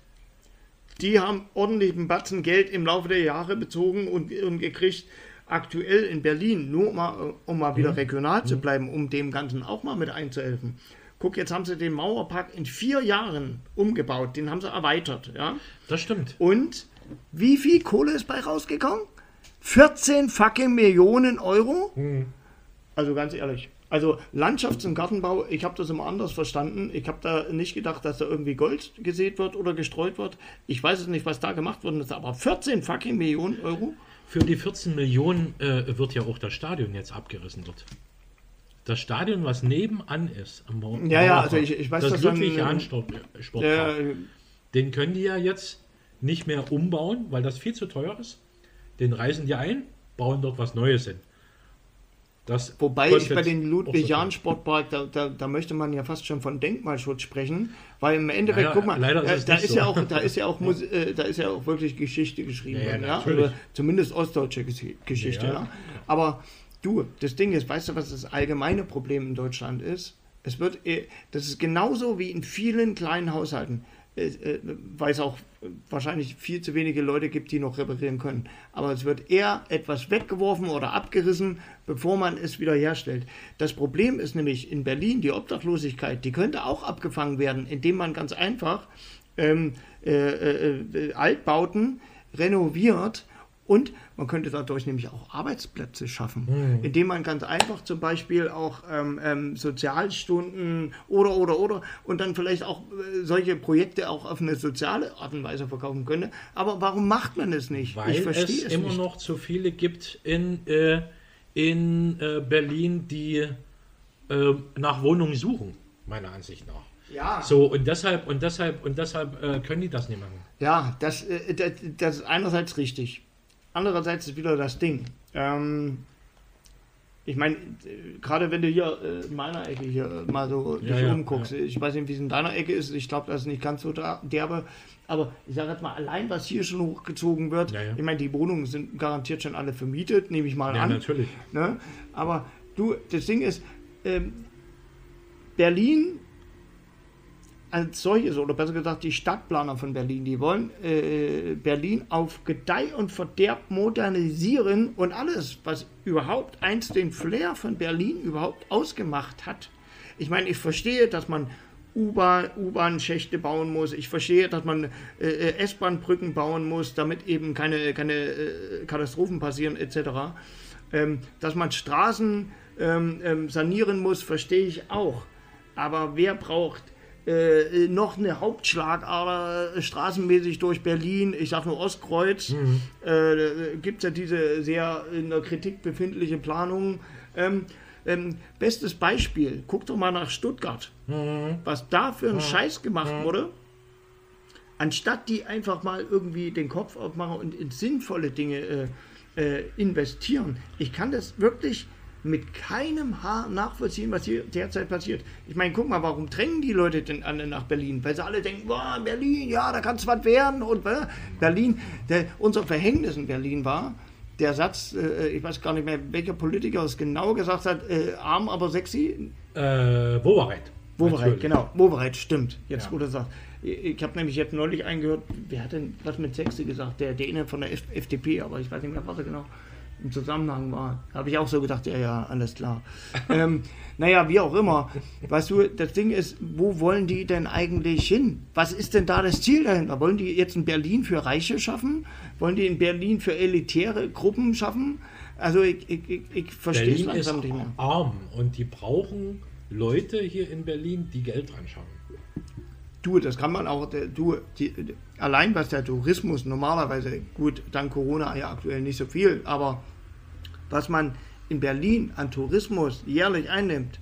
die haben ordentlichen Batzen Geld im Laufe der Jahre bezogen und, und gekriegt. Aktuell in Berlin, nur mal, äh, um mal Mhm. wieder regional zu bleiben, um dem Ganzen auch mal mit einzuhelfen. Guck, jetzt haben sie den Mauerpark in vier Jahren umgebaut, den haben sie erweitert, ja. das stimmt. Und wie viel Kohle ist bei rausgekommen? 14 fucking Millionen Euro? Also ganz ehrlich. Also Landschafts- und Gartenbau, ich habe das immer anders verstanden. Ich habe da nicht gedacht, dass da irgendwie Gold gesät wird oder gestreut wird. Ich weiß es nicht, was da gemacht worden ist, aber 14 fucking Millionen Euro? Für die 14 Millionen äh, wird ja auch das Stadion jetzt abgerissen dort. Das Stadion, was nebenan ist, am Mau- Ja, ja, also ich- ich weiß, das dass dann, Ludwig-Jahn-Sportpark, Äh, den können die ja jetzt nicht mehr umbauen, weil das viel zu teuer ist. Den reisen die ein, bauen dort was Neues hin. Das Wobei ich bei den auch so Ludwig-Jahn-Sportpark, da, da, da möchte man ja fast schon von Denkmalschutz sprechen, weil im Endeffekt, Naja, guck mal, leider ist äh, es da, ist so. ja auch, da ist ja auch, äh, da ist ja auch wirklich Geschichte geschrieben Ja, ja, worden, ja, zumindest ostdeutsche Ges- Geschichte, Ja. ja. Aber du, das Ding ist, weißt du, was das allgemeine Problem in Deutschland ist? Es wird, eh- das ist genauso wie in vielen kleinen Haushalten, äh, äh, weil es auch äh, wahrscheinlich viel zu wenige Leute gibt, die noch reparieren können. Aber es wird eher etwas weggeworfen oder abgerissen, bevor man es wieder herstellt. Das Problem ist nämlich in Berlin die Obdachlosigkeit, die könnte auch abgefangen werden, indem man ganz einfach ähm, äh, äh, äh, Altbauten renoviert und man könnte dadurch nämlich auch Arbeitsplätze schaffen, indem man ganz einfach zum Beispiel auch ähm, ähm, Sozialstunden oder oder oder und dann vielleicht auch äh, solche Projekte auch auf eine soziale Art und Weise verkaufen könnte. Aber warum macht man es nicht? Weil ich es, verstehe es, immer nicht. noch zu viele gibt in, äh, in äh, Berlin, die äh, nach Wohnungen suchen, meiner Ansicht nach. Ja, So, und deshalb, und deshalb, und deshalb äh, können die das nicht machen. ja das, äh, das, das ist einerseits richtig. Andererseits ist wieder das Ding. Ähm, ich meine, gerade wenn du hier äh, in meiner Ecke hier mal so Ja, dich ja, umguckst, ich weiß nicht, wie es in deiner Ecke ist, ich glaube, das ist nicht ganz so derbe, aber ich sage jetzt mal, allein was hier schon hochgezogen wird, Ja, ja. ich meine, die Wohnungen sind garantiert schon alle vermietet, nehme ich mal Ja, an. natürlich. Ne? Aber du, das Ding ist, ähm, Berlin als solches, oder besser gesagt die Stadtplaner von Berlin, die wollen äh, Berlin auf Gedeih und Verderb modernisieren und alles, was überhaupt einst den Flair von Berlin überhaupt ausgemacht hat. Ich meine, ich verstehe, dass man U-Bahn- U-Bahn-Schächte bauen muss. Ich verstehe, dass man äh, S-Bahn-Brücken bauen muss, damit eben keine, keine äh, Katastrophen passieren etc. Ähm, dass man Straßen ähm, ähm, sanieren muss, verstehe ich auch. Aber wer braucht äh, noch eine Hauptschlagader äh, straßenmäßig durch Berlin? Ich sage nur Ostkreuz. Äh, Gibt es ja diese sehr in der Kritik befindliche Planung. Ähm, ähm, bestes Beispiel, guck doch mal nach Stuttgart. Was da für ein Scheiß gemacht wurde. Anstatt die einfach mal irgendwie den Kopf aufmachen und in sinnvolle Dinge äh, äh, investieren. Ich kann das wirklich mit keinem Haar nachvollziehen, was hier derzeit passiert. Ich meine, guck mal, warum drängen die Leute denn alle nach Berlin? Weil sie alle denken, boah, Berlin, ja, da kann es was werden. Und äh, Berlin, der, unser Verhängnis in Berlin war, der Satz, äh, ich weiß gar nicht mehr, welcher Politiker es genau gesagt hat, äh, arm, aber sexy. Äh, Wowereit. Wowereit, genau. Wowereit, stimmt. Jetzt, Ja. wo du sagst. Ich, habe nämlich jetzt neulich eingehört, wer hat denn was mit sexy gesagt? Der Däne von der FDP, aber ich weiß nicht mehr, was er genau im Zusammenhang war. Habe ich auch so gedacht, ja, ja, alles klar. ähm, naja, wie auch immer. Weißt du, das Ding ist, wo wollen die denn eigentlich hin? Was ist denn da das Ziel dahinter? Wollen die jetzt in Berlin für Reiche schaffen? Wollen die in Berlin für elitäre Gruppen schaffen? Also ich, ich, ich, ich verstehe es Berlin ist langsam nicht mehr. arm und die brauchen Leute hier in Berlin, die Geld anschauen. Du, das kann man auch, äh, du, die, allein was der Tourismus normalerweise, gut, dank Corona ja aktuell nicht so viel, aber was man in Berlin an Tourismus jährlich einnimmt,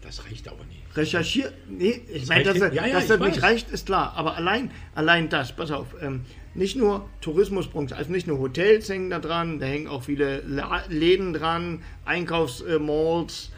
Das reicht aber nie. recherchiert, nee, ich Das meine, dass, nicht. Ja, ja, dass das nicht reicht, ist klar, aber allein, allein das, pass auf, ähm, nicht nur Tourismusbranche, also nicht nur Hotels hängen da dran, da hängen auch viele Läden dran, Einkaufsmalls,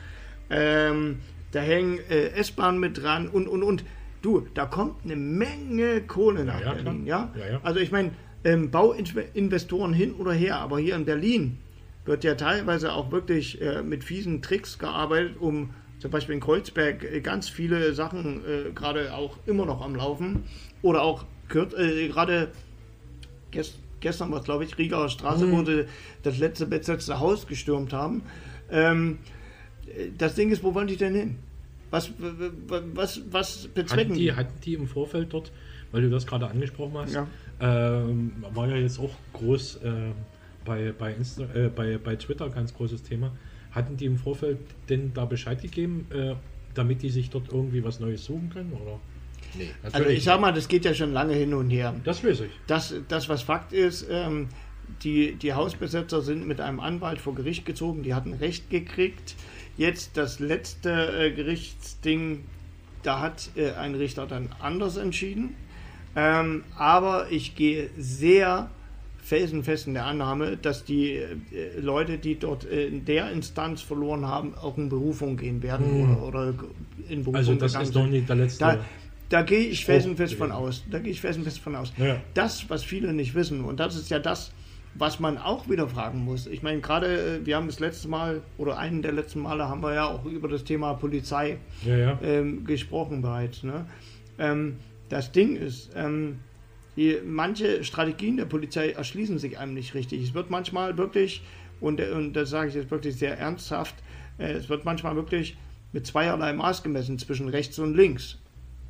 ähm, da hängen äh, S-Bahnen mit dran und, und, und. Du, da kommt eine Menge Kohle nach ja, Berlin, klar. ja? Ja, ja. Also ich meine, ähm, Bauinvestoren hin oder her, aber hier in Berlin wird ja teilweise auch wirklich äh, mit fiesen Tricks gearbeitet, um zum Beispiel in Kreuzberg äh, ganz viele Sachen äh, gerade auch immer noch am Laufen oder auch äh, gerade gest gestern war es glaube ich Rieger Straße, wo sie das letzte besetzte Haus gestürmt haben. Ähm, äh, das Ding ist, wo wollen die denn hin? Was, was, was bezwecken Hatten die, hatten die im Vorfeld dort, weil du das gerade angesprochen hast, Ja. ähm, war ja jetzt auch groß äh, bei, bei, Insta, äh, bei, bei Twitter ganz großes Thema. Hatten die im Vorfeld denn da Bescheid gegeben, äh, damit die sich dort irgendwie was Neues suchen können? Oder? Nee, Also ich sag mal, das geht ja schon lange hin und her. Das weiß ich. Das, das was Fakt ist, ähm, die, die Hausbesetzer sind mit einem Anwalt vor Gericht gezogen, die hatten Recht gekriegt. Jetzt das letzte äh, Gerichtsding, da hat äh, ein Richter dann anders entschieden. Ähm, aber ich gehe sehr felsenfest in der Annahme, dass die äh, Leute, die dort äh, in der Instanz verloren haben, auch in Berufung gehen werden oder, oder in Berufung Also das ist sind. nicht der letzte. Da, da gehe ich felsenfest von aus. Da gehe ich felsenfest von aus. Ja. Das, was viele nicht wissen, und das ist ja das, was man auch wieder fragen muss. Ich meine, gerade äh, wir haben das letzte Mal oder einen der letzten Male haben wir ja auch über das Thema Polizei ja, ja. ähm, gesprochen bereits. Ne? Ähm, das Ding ist, ähm, die, manche Strategien der Polizei erschließen sich einem nicht richtig. Es wird manchmal wirklich, und, und das sage ich jetzt wirklich sehr ernsthaft, äh, es wird manchmal wirklich mit zweierlei Maß gemessen zwischen rechts und links.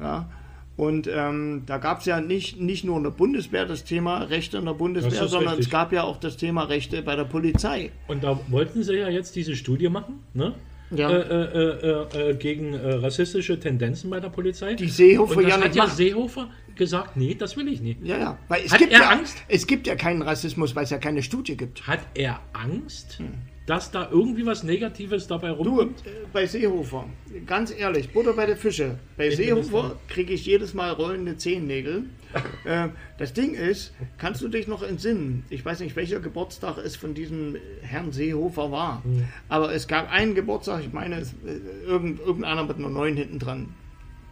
Ja? Und ähm, da gab es ja nicht, nicht nur in der Bundeswehr das Thema Rechte in der Bundeswehr, sondern richtig. es gab ja auch das Thema Rechte bei der Polizei. Und da wollten sie ja jetzt diese Studie machen, ne? Ja. Äh, äh, äh, äh, gegen äh, rassistische Tendenzen bei der Polizei. Die Seehofer Und das ja hat ja machen. Seehofer gesagt, nee, das will ich nicht. Ja, ja. Weil es Hat gibt er ja, Angst? Es gibt ja keinen Rassismus, weil es ja keine Studie gibt. Hat er Angst, dass da irgendwie was Negatives dabei Du, rumkommt? äh, bei Seehofer, ganz ehrlich, Butter bei der Fische. Bei Ich Seehofer kriege ich jedes Mal rollende Zehennägel. äh, das Ding ist, kannst du dich noch entsinnen? Ich weiß nicht, welcher Geburtstag es von diesem Herrn Seehofer war. Hm. Aber es gab einen Geburtstag, ich meine, es, äh, irgend, irgendeiner mit einer 9 hinten dran.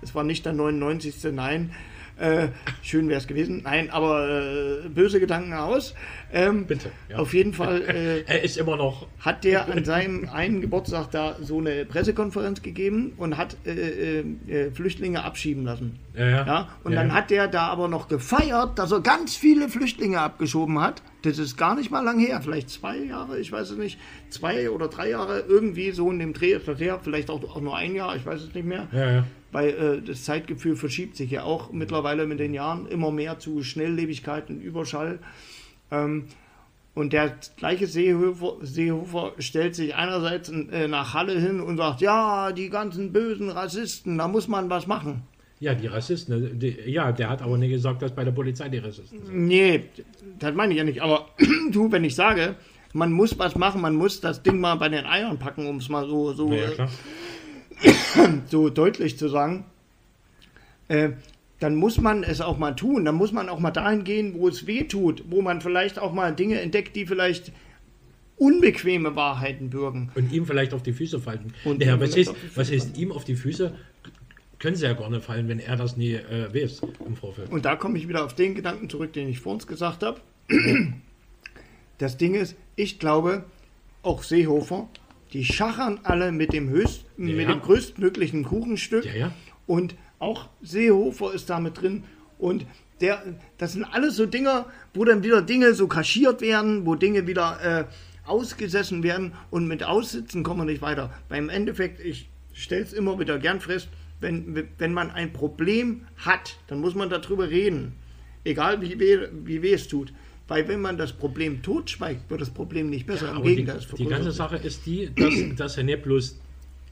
Es war nicht der 99. Nein. Äh, schön wäre es gewesen. Nein, aber äh, böse Gedanken aus. Ähm, Bitte, ja. Auf jeden Fall. Äh, Er ist immer noch. hat der an seinem einen Geburtstag da so eine Pressekonferenz gegeben und hat äh, äh, Flüchtlinge abschieben lassen. Ja, ja. Ja, und Ja, dann hat der da aber noch gefeiert, dass er ganz viele Flüchtlinge abgeschoben hat. Das ist gar nicht mal lang her, vielleicht zwei Jahre, ich weiß es nicht, zwei oder drei Jahre, irgendwie so in dem Dreh ist das her, vielleicht auch, auch nur ein Jahr, ich weiß es nicht mehr. Ja, ja. Weil äh, das Zeitgefühl verschiebt sich ja auch mittlerweile mit den Jahren immer mehr zu Schnelllebigkeit und Überschall. Ähm, und der gleiche Seehofer, Seehofer stellt sich einerseits äh, nach Halle hin und sagt, ja, die ganzen bösen Rassisten, da muss man was machen. Ja, die Rassisten. äh, Die, ja, der hat aber nicht gesagt, dass bei der Polizei die Rassisten sind. Nee, das meine ich ja nicht. Aber du, wenn ich sage, man muss was machen, man muss das Ding mal bei den Eiern packen, um es mal so, so, Ja, ja, äh, klar. so deutlich zu sagen, äh, dann muss man es auch mal tun. Dann muss man auch mal dahin gehen, wo es weh tut, wo man vielleicht auch mal Dinge entdeckt, die vielleicht unbequeme Wahrheiten bürgen. Und ihm vielleicht auf die Füße fallen. Und ihm was, Füße was heißt fallen. ihm auf die Füße? Können sie ja gar nicht fallen, wenn er das nie äh, weiß im Vorfeld. Und da komme ich wieder auf den Gedanken zurück, den ich vor uns gesagt habe. Das Ding ist, ich glaube, auch Seehofer, die schachern alle mit dem höchst, Ja, mit ja. dem größtmöglichen Kuchenstück. Ja, ja. Und auch Seehofer ist da mit drin. Und der, das sind alles so Dinger, wo dann wieder Dinge so kaschiert werden, wo Dinge wieder äh, ausgesessen werden und mit Aussitzen kommen wir nicht weiter. Beim Endeffekt, ich stelle es immer wieder gern fest, wenn, wenn man ein Problem hat, dann muss man darüber reden. Egal wie weh, wie weh es tut. Weil wenn man das Problem totschweigt, wird das Problem nicht besser. Im Aber die, Gegenteil, die vergrößert ganze. Sache ist die, dass, dass er nicht bloß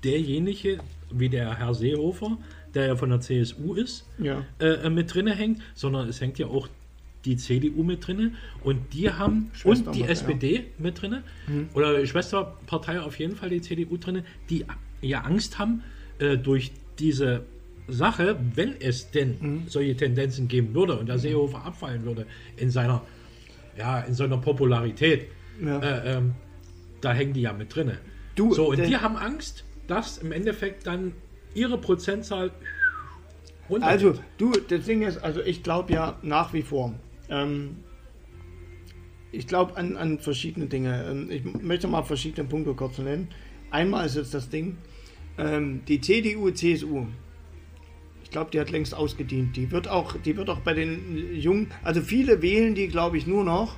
derjenige, wie der Herr Seehofer, der ja von der CSU ist, Ja. äh, mit drinne hängt, sondern es hängt ja auch die CDU mit drinne und die haben Schwester und die noch, ja. SPD mit drinne oder Schwesterpartei auf jeden Fall die CDU drinne, die ja Angst haben äh, durch diese Sache, wenn es denn solche Tendenzen geben würde und der Seehofer abfallen würde in seiner ja in seiner Popularität, Ja. äh, ähm, da hängen die ja mit drinne. Du, so und die haben Angst, dass im Endeffekt dann ihre Prozentzahl runtergeht. Also, du, das Ding ist, also ich glaube ja nach wie vor, ähm, ich glaube an, an verschiedene Dinge. Ähm, Ich möchte mal verschiedene Punkte kurz nennen. Einmal ist jetzt das Ding, ähm, die CDU, CSU, ich glaube, die hat längst ausgedient. Die wird auch, die wird auch bei den Jungen, also viele wählen die, glaube ich, nur noch,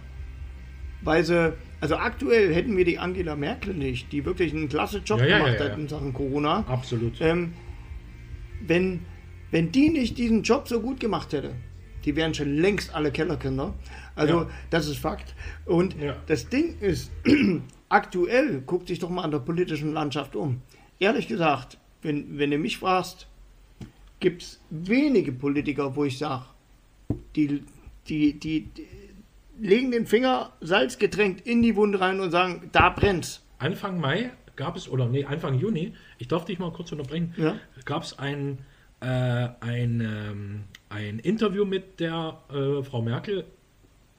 weil sie, also aktuell hätten wir die Angela Merkel nicht, die wirklich einen klasse Job Ja, gemacht ja, ja. hat in Sachen Corona. Absolut. Ähm, wenn, wenn die nicht diesen Job so gut gemacht hätte, die wären schon längst alle Kellerkinder. Also, das ist Fakt. Und das Ding ist, aktuell, guckt sich doch mal an der politischen Landschaft um. Ehrlich gesagt, wenn, wenn du mich fragst, gibt es wenige Politiker, wo ich sage, die, die, die, die legen den Finger salzgetränkt in die Wunde rein und sagen, da brennt's. Anfang Mai gab es, oder nee, Anfang Juni, ich darf dich mal kurz unterbrechen, Ja. gab es ein, äh, ein, ähm, ein Interview mit der äh, Frau Merkel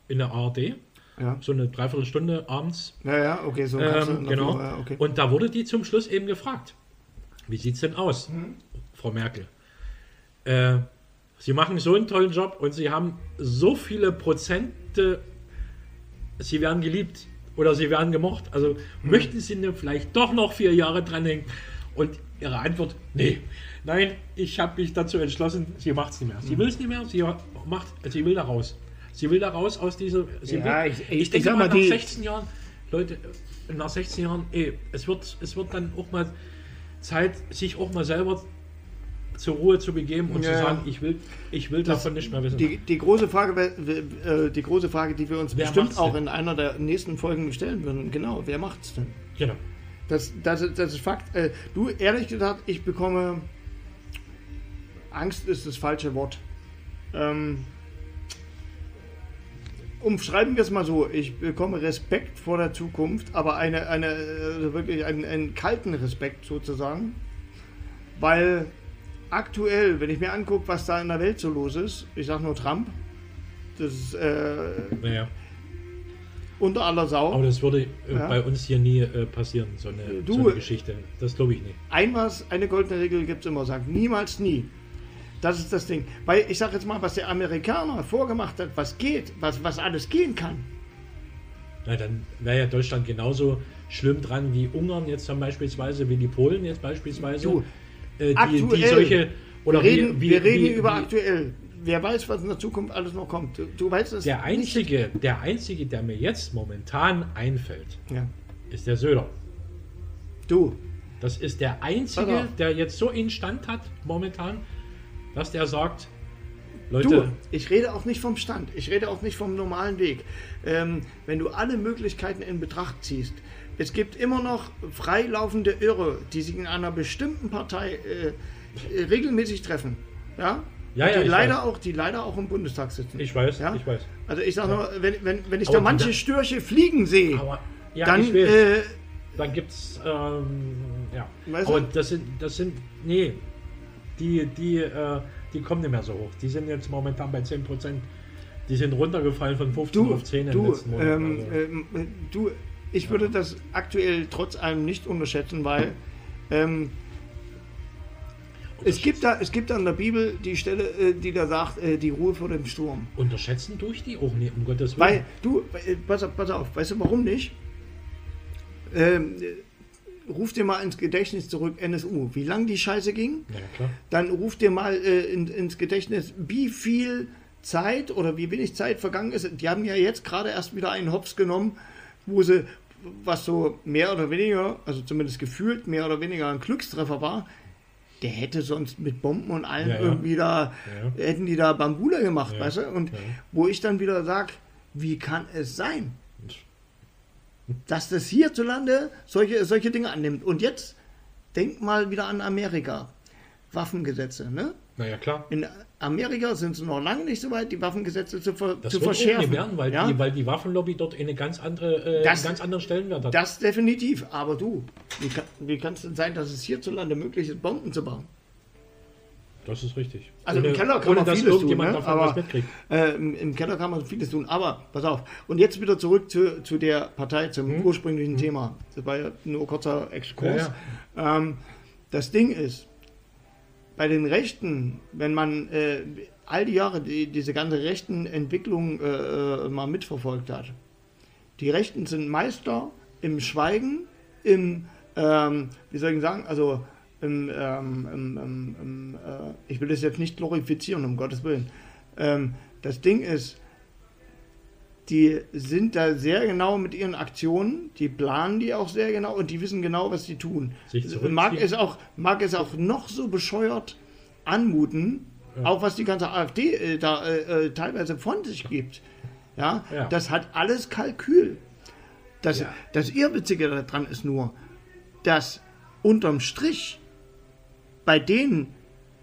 in der ARD, Ja, so eine Dreiviertelstunde abends. ja, ja okay, so Ähm, genau. ja, okay. Und da wurde die zum Schluss eben gefragt, wie sieht es denn aus, Mhm. Frau Merkel? Äh, Sie machen so einen tollen Job und Sie haben so viele Prozente, Sie werden geliebt oder Sie werden gemocht. Also Mhm. möchten Sie denn vielleicht doch noch vier Jahre dranhängen? Und Ihre Antwort, nee, nein, ich habe mich dazu entschlossen, sie macht es nicht mehr. Mhm. Sie will es nicht mehr, sie macht, sie will da raus. Sie will da raus aus dieser. Ja, will, ich- ich, ich- ich denke sag mal, nach die- 16 Jahren, Leute, nach 16 Jahren, ey, es wird, es wird dann auch mal Zeit, sich auch mal selber zur Ruhe zu begeben und Ja. zu sagen, ich will, ich will davon nicht mehr wissen. Die, die, große Frage, äh, die große Frage, die wir uns Wer bestimmt auch denn? in einer der nächsten Folgen stellen würden, genau, wer macht's denn? genau. Das, das, ist- das ist Fakt. Äh, du, ehrlich gesagt, ich bekomme. Angst ist das falsche Wort. Ähm, umschreiben wir es mal so: Ich bekomme Respekt vor der Zukunft, aber eine, eine äh, wirklich einen, einen kalten Respekt sozusagen. Weil aktuell, wenn ich mir angucke, was da in der Welt so los ist, ich sage nur Trump, das ist äh, Naja. unter aller Sau. Aber das würde äh, Ja. bei uns hier nie äh, passieren, so eine, Du- so eine Geschichte. Das glaube ich nicht. ein was, eine goldene Regel gibt es immer, sagt niemals nie. Das ist das Ding. Weil ich sage jetzt mal, was der Amerikaner vorgemacht hat, was geht, was, was alles gehen kann. Na, dann wäre ja Deutschland genauso schlimm dran wie Ungarn jetzt dann beispielsweise, wie die Polen jetzt beispielsweise. Du, äh, die, die solche. Oder wir reden, wie, wie, wir reden wie, über aktuell. Wer weiß, was in der Zukunft alles noch kommt. Du, du weißt es Der nicht. einzige, der einzige, der mir jetzt momentan einfällt, Ja. ist der Söder. Du, Das ist der einzige, der jetzt so in Stand hat momentan, dass der sagt, du, Leute, ich rede auch nicht vom Stand. Ich rede auch nicht vom normalen Weg. Ähm, wenn du alle Möglichkeiten in Betracht ziehst, es gibt immer noch freilaufende Irre, die sich in einer bestimmten Partei äh, äh, regelmäßig treffen. Ja? Ja, ja, die leider weiß. auch, die leider auch im Bundestag sitzen. ich weiß, Ja? ich weiß. Also ich sage nur, wenn, wenn, wenn ich Aber da manche die- Störche fliegen sehe, Aber ja, dann äh, Dann gibt's, ähm, ja. Weißt Aber du? das sind, das sind, nee, die, die, äh, die kommen nicht mehr so hoch. Die sind jetzt momentan bei 10 Prozent. Die sind runtergefallen von 15 du, auf 10 im du, letzten Monat. ähm, also. ähm, du, ich würde das aktuell trotz allem nicht unterschätzen, weil ähm, es gibt, da, es gibt da in der Bibel die Stelle, äh, die da sagt, äh, die Ruhe vor dem Sturm. Unterschätzen durch die auch nicht, um Gottes Willen. Weil, du, äh, pass auf, pass auf, weißt du warum nicht? Ähm, äh, ruf dir mal ins Gedächtnis zurück, NSU, wie lang die Scheiße ging. ja. Dann ruf dir mal in, ins Gedächtnis, wie viel Zeit oder wie wenig Zeit vergangen ist. Die haben ja jetzt gerade erst wieder einen Hops genommen, wo sie, was so mehr oder weniger, also zumindest gefühlt mehr oder weniger ein Glückstreffer war, der hätte sonst mit Bomben und allem Ja, ja. irgendwie da, Ja. hätten die da Bambula gemacht, weißt du? Und wo ich dann wieder sage, wie kann es sein, dass das hierzulande solche, solche Dinge annimmt? Und jetzt denk mal wieder an Amerika. Waffengesetze, ne? Naja, klar. In Amerika sind sie noch lange nicht so weit, die Waffengesetze zu, ver Das zu wird verschärfen. werden, weil, ja? die, weil die Waffenlobby dort eine ganz andere, äh, Das- einen ganz anderen Stellenwert hat. Das definitiv. Aber du, wie kann, wie kann es denn sein, dass es hierzulande möglich ist, Bomben zu bauen? Das ist richtig. Also ohne, im Keller kann man vieles tun, ne? aber äh, im, im Keller kann man vieles tun. Aber pass auf. Und jetzt wieder zurück zu, zu der Partei, zum ursprünglichen Thema. Das war ja nur ein kurzer Exkurs. Ähm, das Ding ist, bei den Rechten, wenn man äh, all die Jahre die, diese ganze rechten Entwicklung äh, äh, mal mitverfolgt hat, die Rechten sind Meister im Schweigen, im, ähm, wie soll ich sagen, also im, ähm, im, im, äh, ich will das jetzt nicht glorifizieren, um Gottes Willen. Ähm, das Ding ist, die sind da sehr genau mit ihren Aktionen, die planen die auch sehr genau und die wissen genau, was sie tun. Zurückziehen. Mag es auch, mag es auch noch so bescheuert anmuten, auch was die ganze AfD äh, da äh, äh, teilweise von sich gibt. Ja, Ja. das hat alles Kalkül. Das, Ja. das Irrwitzige daran ist nur, dass unterm Strich bei denen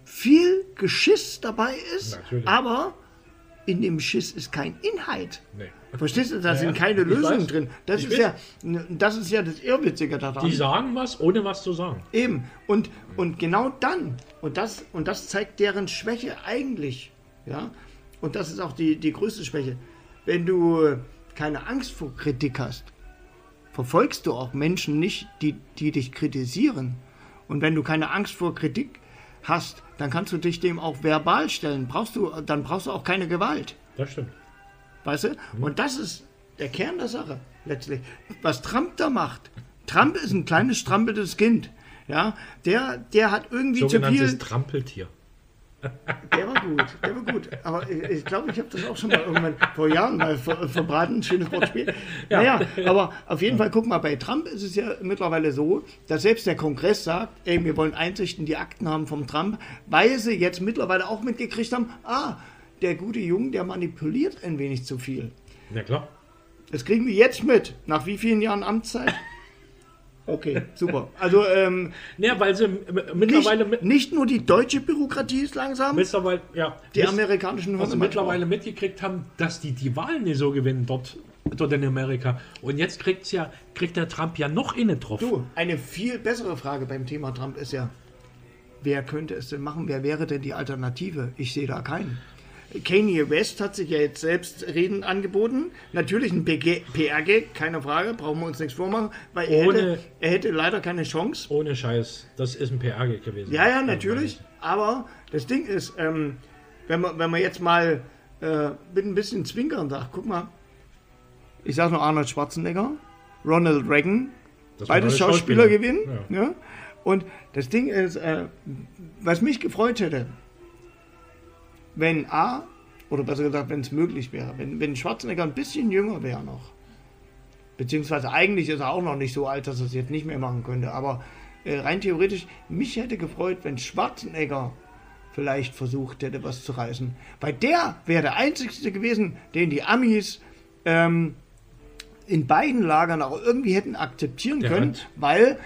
viel Geschiss dabei ist, Natürlich. aber in dem Schiss ist kein Inhalt. Nee. Verstehst du, da Ja, sind keine Lösungen weiß. drin. Das Ich ist, ja, das ist ja das Irrwitzige daran. Die sagen was, ohne was zu sagen. Eben. Und, und genau dann, und das, und das zeigt deren Schwäche eigentlich, ja, und das ist auch die, die größte Schwäche. Wenn du keine Angst vor Kritik hast, verfolgst du auch Menschen nicht, die, die dich kritisieren. Und wenn du keine Angst vor Kritik hast, dann kannst du dich dem auch verbal stellen. Brauchst du, dann brauchst du auch keine Gewalt. Das stimmt. Weißt du? Und das ist der Kern der Sache letztlich. Was Trump da macht. Trump ist ein kleines strampeltes Kind. Ja, der, der hat irgendwie zu Sogenanntes viel. Trampeltier. Der war gut, der war gut. Aber ich, glaube, ich habe das auch schon mal irgendwann vor Jahren mal ver, verbraten. Ein schönes Wortspiel. Naja, aber auf jeden Fall, guck mal, bei Trump ist es ja mittlerweile so, dass selbst der Kongress sagt, ey, wir wollen Einsicht in die Akten haben vom Trump, weil sie jetzt mittlerweile auch mitgekriegt haben, ah, der gute Junge, der manipuliert ein wenig zu viel. Na klar. Das kriegen wir jetzt mit. Nach wie vielen Jahren Amtszeit? Okay, super. Also ähm, Ja, weil sie mittlerweile, nicht, mit, nicht nur die deutsche Bürokratie ist langsam, mittlerweile, ja, die amerikanischen was sie hören mittlerweile mitgekriegt haben, dass die die Wahlen nicht so gewinnen dort, dort in Amerika. Und jetzt kriegt's ja, kriegt der Trump ja noch eine drauf. Du, eine viel bessere Frage beim Thema Trump ist ja, wer könnte es denn machen? Wer wäre denn die Alternative? Ich sehe da keinen. Kanye West hat sich ja jetzt selbst Reden angeboten. Natürlich ein PR-Gag, keine Frage, brauchen wir uns nichts vormachen, weil er hätte, er hätte leider keine Chance. Ohne Scheiß. Das ist ein PR-Gag gewesen. Ja, ja, natürlich. Aber das Ding ist, ähm, wenn, man, wenn man jetzt mal äh, mit ein bisschen Zwinkern sagt, guck mal, ich sag nur Arnold Schwarzenegger, Ronald Reagan, beide Schauspieler, Schauspieler. gewinnen. Ja. Und das Ding ist, äh, was mich gefreut hätte, wenn A, oder besser gesagt, wenn es möglich wäre, wenn, wenn Schwarzenegger ein bisschen jünger wäre noch, beziehungsweise eigentlich ist er auch noch nicht so alt, dass er es jetzt nicht mehr machen könnte, aber äh, rein theoretisch, mich hätte gefreut, wenn Schwarzenegger vielleicht versucht hätte, was zu reißen. Weil der wäre der Einzige gewesen, den die Amis ähm, in beiden Lagern auch irgendwie hätten akzeptieren Der können, hat- weil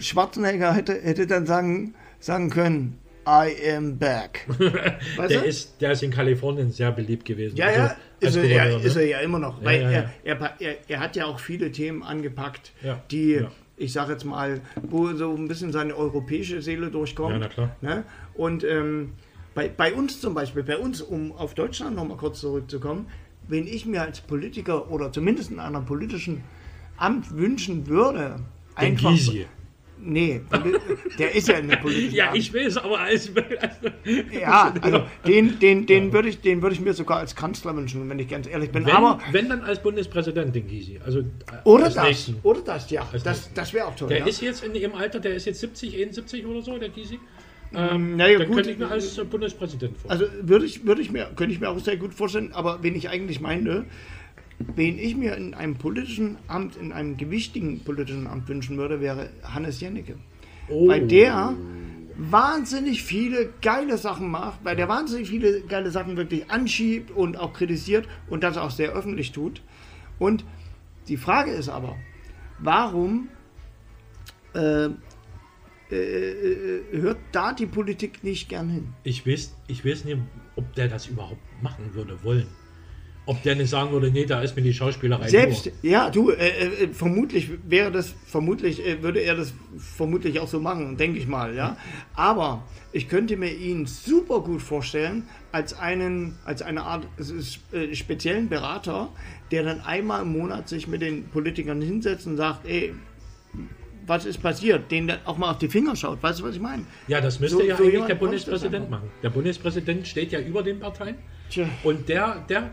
Schwarzenegger hätte, hätte dann sagen, sagen können, I am back. Weißt Der du? ist, der ist in Kalifornien sehr beliebt gewesen. Ja, Also, ja, als ist er, ja, ne? ist er ja immer noch. Ja, weil ja, Er, er, er, er hat ja auch viele Themen angepackt, die, ich sage jetzt mal, wo so ein bisschen seine europäische Seele durchkommt. Ja, na klar. Ne? Und ähm, bei, bei uns zum Beispiel, bei uns, um auf Deutschland nochmal kurz zurückzukommen, wenn ich mir als Politiker oder zumindest in einer politischen Amt wünschen würde, Den einfach. Gysi. Nee, der ist ja in der Politik. Ja, ich weiß, aber als. Ja, also den, den, den würde ich, den würde ich mir sogar als Kanzler wünschen, wenn ich ganz ehrlich bin. Wenn, Aber wenn dann als Bundespräsident den Gysi. Also äh, oder das, nächsten. oder das, ja, Als das, nächsten. das wäre auch toll. Der ja. ist jetzt in ihrem Alter, der ist jetzt 70, 71 oder so, der Gysi. Ähm, naja, dann gut. könnte ich mir als äh, Bundespräsident vorstellen. Also würde ich, würde ich mir, könnte ich mir auch sehr gut vorstellen, aber wen ich eigentlich meine, wen ich mir in einem politischen Amt, in einem gewichtigen politischen Amt wünschen würde, wäre Hannes Jennecke. oh. Bei der wahnsinnig viele geile Sachen macht, bei der wahnsinnig viele geile Sachen wirklich anschiebt und auch kritisiert und das auch sehr öffentlich tut. Und die Frage ist aber, warum äh, äh, äh, hört da die Politik nicht gern hin? Ich weiß, ich weiß nicht, ob der das überhaupt machen würde wollen. Ob der nicht sagen würde, nee, da ist mir die Schauspielerei Selbst, nur. ja, du, äh, äh, vermutlich wäre das, vermutlich äh, würde er das vermutlich auch so machen, denke ich mal, ja. Aber ich könnte mir ihn super gut vorstellen als einen, als eine Art äh, speziellen Berater, der dann einmal im Monat sich mit den Politikern hinsetzt und sagt, ey, was ist passiert, dann auch mal auf die Finger schaut. Weißt du, was ich meine? Ja, das müsste So- ja so eigentlich der Bundespräsident machen. Der Bundespräsident steht ja über den Parteien. Tja. Und der, der,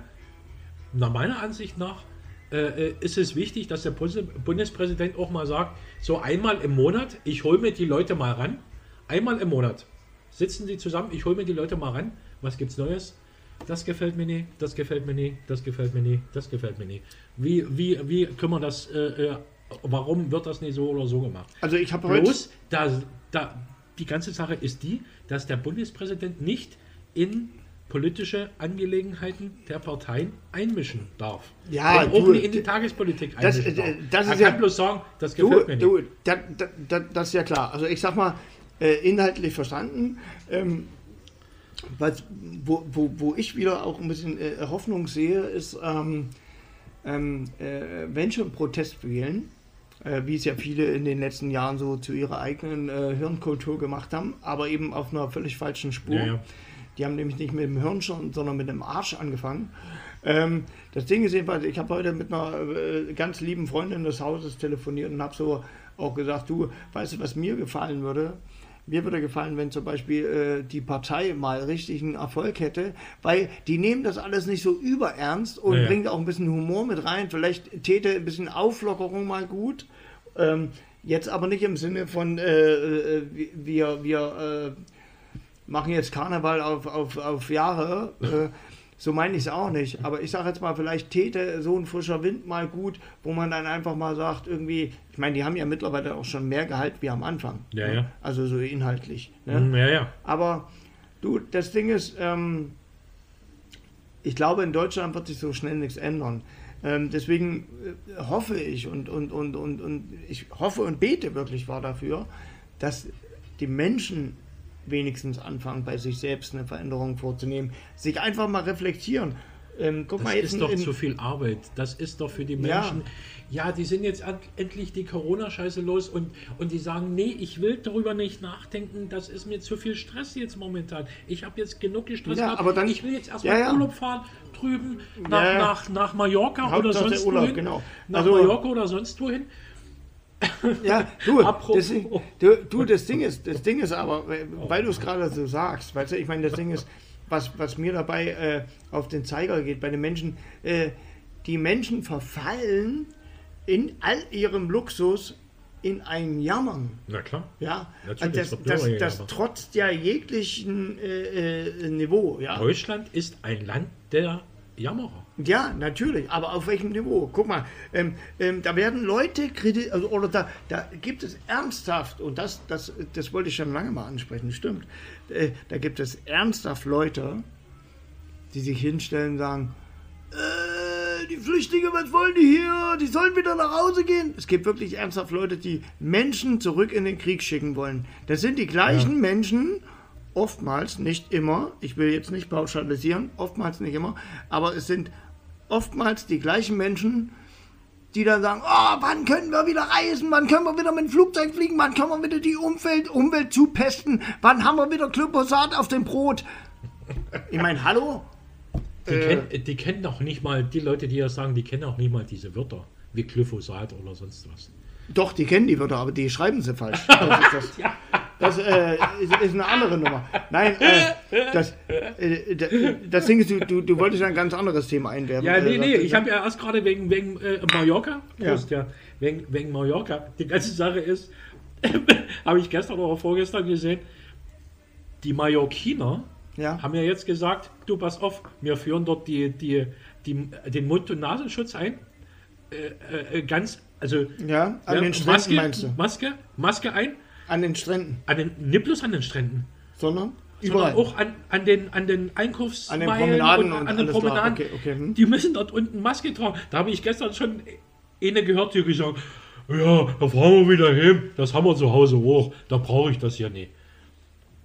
nach meiner Ansicht nach, äh, äh, ist es wichtig, dass der Bundespräsident auch mal sagt, so einmal im Monat, ich hole mir die Leute mal ran. Einmal im Monat sitzen die zusammen, ich hole mir die Leute mal ran. Was gibt's Neues? Das gefällt mir nicht, das gefällt mir nicht, das gefällt mir nicht, das gefällt mir nicht. Wie, wie, wie können wir das, äh, äh, warum wird das nicht so oder so gemacht? Also ich habe heute... Bloß, da, da, die ganze Sache ist die, dass der Bundespräsident nicht in politische Angelegenheiten der Parteien einmischen darf. Ja, Und auch du, nicht in die Tagespolitik das- einmischen äh, darf. das er ist kann ja- bloß sagen, das Du, gefällt mir nicht. du da, da, da, das ist ja klar. Also ich sag mal, äh, inhaltlich verstanden, ähm, was, wo, wo, wo ich wieder auch ein bisschen äh, Hoffnung sehe, ist, ähm, ähm, äh, wenn schon Protest wählen, äh, wie es ja viele in den letzten Jahren so zu ihrer eigenen äh, Hirnkultur gemacht haben, aber eben auf einer völlig falschen Spur. Ja, ja. Die haben nämlich nicht mit dem Hirn schon, sondern mit dem Arsch angefangen. Ähm, das Ding ist jedenfalls, ich habe heute mit einer äh, ganz lieben Freundin des Hauses telefoniert und habe so auch gesagt, du, weißt du, was mir gefallen würde? Mir würde gefallen, wenn zum Beispiel äh, die Partei mal richtigen Erfolg hätte, weil die nehmen das alles nicht so überernst und Ja, bringt auch ein bisschen Humor mit rein. Vielleicht täte ein bisschen Auflockerung mal gut. Ähm, jetzt aber nicht im Sinne von, äh, äh, wir, wir äh, machen jetzt Karneval auf, auf, auf Jahre. Äh, so meine ich es auch nicht. Aber ich sage jetzt mal, vielleicht täte so ein frischer Wind mal gut, wo man dann einfach mal sagt, irgendwie, ich meine, die haben ja mittlerweile auch schon mehr Gehalt wie am Anfang. Ja, ne? ja. Also so inhaltlich. Ne? Hm, Ja, ja. Aber du, das Ding ist, ähm, ich glaube, in Deutschland wird sich so schnell nichts ändern. Ähm, deswegen äh, hoffe ich und, und, und, und, und ich hoffe und bete wirklich wahr dafür, dass die Menschen wenigstens anfangen, bei sich selbst eine Veränderung vorzunehmen, sich einfach mal reflektieren. Ähm, Das ist doch in, zu viel Arbeit. Das ist doch für die Ja. Menschen. Ja, die sind jetzt end- endlich die Corona-Scheiße los und, und die sagen, nee, ich will darüber nicht nachdenken, das ist mir zu viel Stress jetzt momentan. Ich habe jetzt genug Stress Ja, gehabt. aber dann- ich will jetzt erstmal Ja, ja. Urlaub fahren drüben nach, Ja, ja. nach, nach Mallorca oder Hauptsache sonst Urlaub, wohin. genau. Nach Also- Mallorca oder sonst wohin. Ja, du, das, du, du, das Ding ist, das Ding ist aber, weil du es gerade so sagst, weißt du, ich meine, das Ding ist, was, was mir dabei äh, auf den Zeiger geht bei den Menschen, äh, die Menschen verfallen in all ihrem Luxus in ein Jammern. Na klar. Ja, Natürlich, das, das, das trotzt ja jeglichen äh, äh, Niveau, ja. Deutschland ist ein Land der Jammerer. Ja, natürlich, aber auf welchem Niveau? Guck mal, ähm, ähm, da werden Leute kritisiert, also, oder da, da gibt es ernsthaft, und das, das, das wollte ich schon lange mal ansprechen, stimmt, äh, da gibt es ernsthaft Leute, die sich hinstellen und sagen, äh, die Flüchtlinge, was wollen die hier? Die sollen wieder nach Hause gehen. Es gibt wirklich ernsthaft Leute, die Menschen zurück in den Krieg schicken wollen. Das sind die gleichen Menschen, oftmals, nicht immer, ich will jetzt nicht pauschalisieren, oftmals nicht immer, aber es sind oftmals die gleichen Menschen, die dann sagen, oh, wann können wir wieder reisen, wann können wir wieder mit dem Flugzeug fliegen, wann können wir wieder die Umwelt, Umwelt zupesten, wann haben wir wieder Glyphosat auf dem Brot. Ich meine, hallo? Die, Äh. kennen, die kennen doch nicht mal, die Leute, die das sagen, die kennen auch nicht mal diese Wörter. wie Glyphosat oder sonst was. Doch, die kennen die Wörter, aber die schreiben sie falsch. Das ist, das. Das äh, ist, ist eine andere Nummer. Nein, äh, das, äh, das, Ding ist, du, du, du wolltest ja ein ganz anderes Thema einwerfen. Ja, nee, Äh, nee, ich habe ja erst gerade wegen, wegen äh, Mallorca, Ja. Prost, ja. wegen, wegen Mallorca, die ganze Sache ist, habe ich gestern oder vorgestern gesehen, die Mallorquiner Ja, haben ja jetzt gesagt, du pass auf, wir führen dort die, die, die, den Mund- und Nasenschutz ein. Äh, äh, ganz, also ja, an ja, den Stränden Maske, meinst du? Maske, Maske ein, An den Stränden, an den, nicht bloß an den Stränden, sondern sondern überall. auch an, an den, an den Einkaufsmeilen An den Promenaden und und an den. Promenaden. Okay, okay, hm. Die müssen dort unten Maske tragen. Da habe ich gestern schon eine gehört, die gesagt ja, da fahren wir wieder hin. Das haben wir zu Hause hoch. Da brauche ich das hier nicht.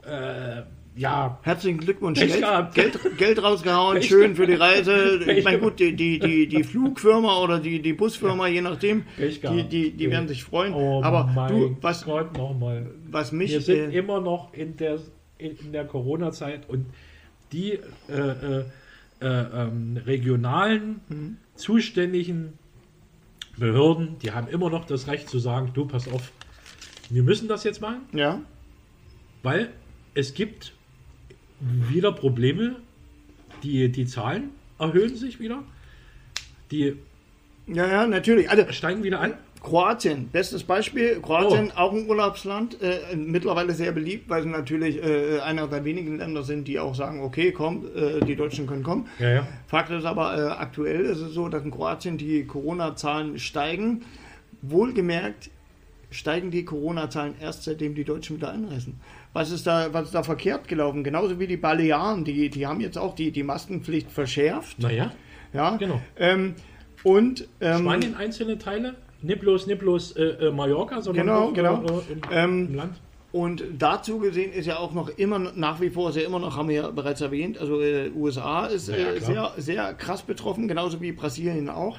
Äh, ja, Herzlichen Glückwunsch. Geld. Geld, Geld rausgehauen, Pech schön für die Reise. Pech Ich meine, gut, die, die, die, die Flugfirma oder die, die Busfirma, je nachdem, die, die, die werden sich freuen. oh Aber du, was, Gott, nochmal. was mich. Wir sind äh, immer noch in der, in, in der Corona-Zeit und die äh, äh, äh, ähm, regionalen Mhm. zuständigen Behörden, die haben immer noch das Recht zu sagen, du pass auf, wir müssen das jetzt machen, ja, weil es gibt wieder Probleme, die, die Zahlen erhöhen sich wieder, die ja, ja, natürlich. Also, steigen wieder an. Kroatien, bestes Beispiel. Kroatien, Oh. auch ein Urlaubsland, äh, mittlerweile sehr beliebt, weil sie natürlich äh, einer der wenigen Länder sind, die auch sagen, okay, komm, äh, die Deutschen können kommen. Ja, ja. Fakt ist aber, äh, aktuell ist es so, dass in Kroatien die Corona-Zahlen steigen. Wohlgemerkt steigen die Corona-Zahlen erst seitdem die Deutschen wieder einreisen. Was ist da, was ist da verkehrt gelaufen? Genauso wie die Balearen, die, die haben jetzt auch die, die Maskenpflicht verschärft. Naja, Ja, Genau. Ähm, und ähm, Spanien einzelne Teile, nicht bloß, nicht bloß äh, äh, Mallorca, sondern Genau, auch genau. Äh, im, Ähm, im Land. Und dazu gesehen ist ja auch noch immer, nach wie vor, ist ja immer noch, haben wir ja bereits erwähnt, also äh, USA ist Ja, äh, sehr, sehr krass betroffen, genauso wie Brasilien auch.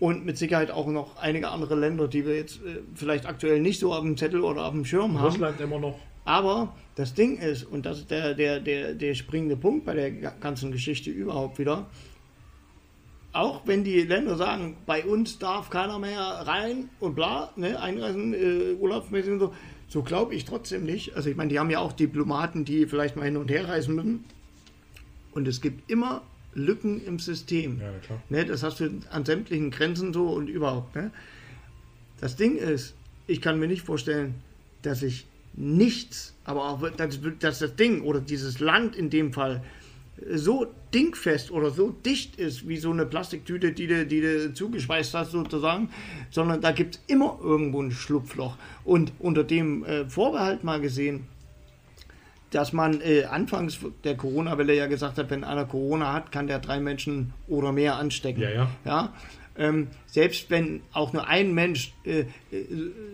Und mit Sicherheit auch noch einige andere Länder, die wir jetzt äh, vielleicht aktuell nicht so auf dem Zettel oder auf dem Schirm haben. Russland immer noch. Aber das Ding ist, und das ist der, der, der, der springende Punkt bei der ga- ganzen Geschichte überhaupt wieder, auch wenn die Länder sagen, bei uns darf keiner mehr rein und bla, ne, einreisen, äh, urlaubsmäßig und so, so glaube ich trotzdem nicht. Also ich meine, die haben ja auch Diplomaten, die vielleicht mal hin und her reisen müssen. Und es gibt immer Lücken im System. Ja, klar. Ne, das hast du an sämtlichen Grenzen so und überhaupt. Ne? Das Ding ist, ich kann mir nicht vorstellen, dass ich nichts, aber auch dass, dass das Ding oder dieses Land in dem Fall so dingfest oder so dicht ist wie so eine Plastiktüte, die du, die du zugeschweißt hast sozusagen, sondern da gibt es immer irgendwo ein Schlupfloch. Und unter dem äh, Vorbehalt mal gesehen, dass man äh, anfangs der Corona-Welle ja gesagt hat, wenn einer Corona hat, kann der drei Menschen oder mehr anstecken. Ja, ja. Ja? Ähm, selbst wenn auch nur ein Mensch äh, äh,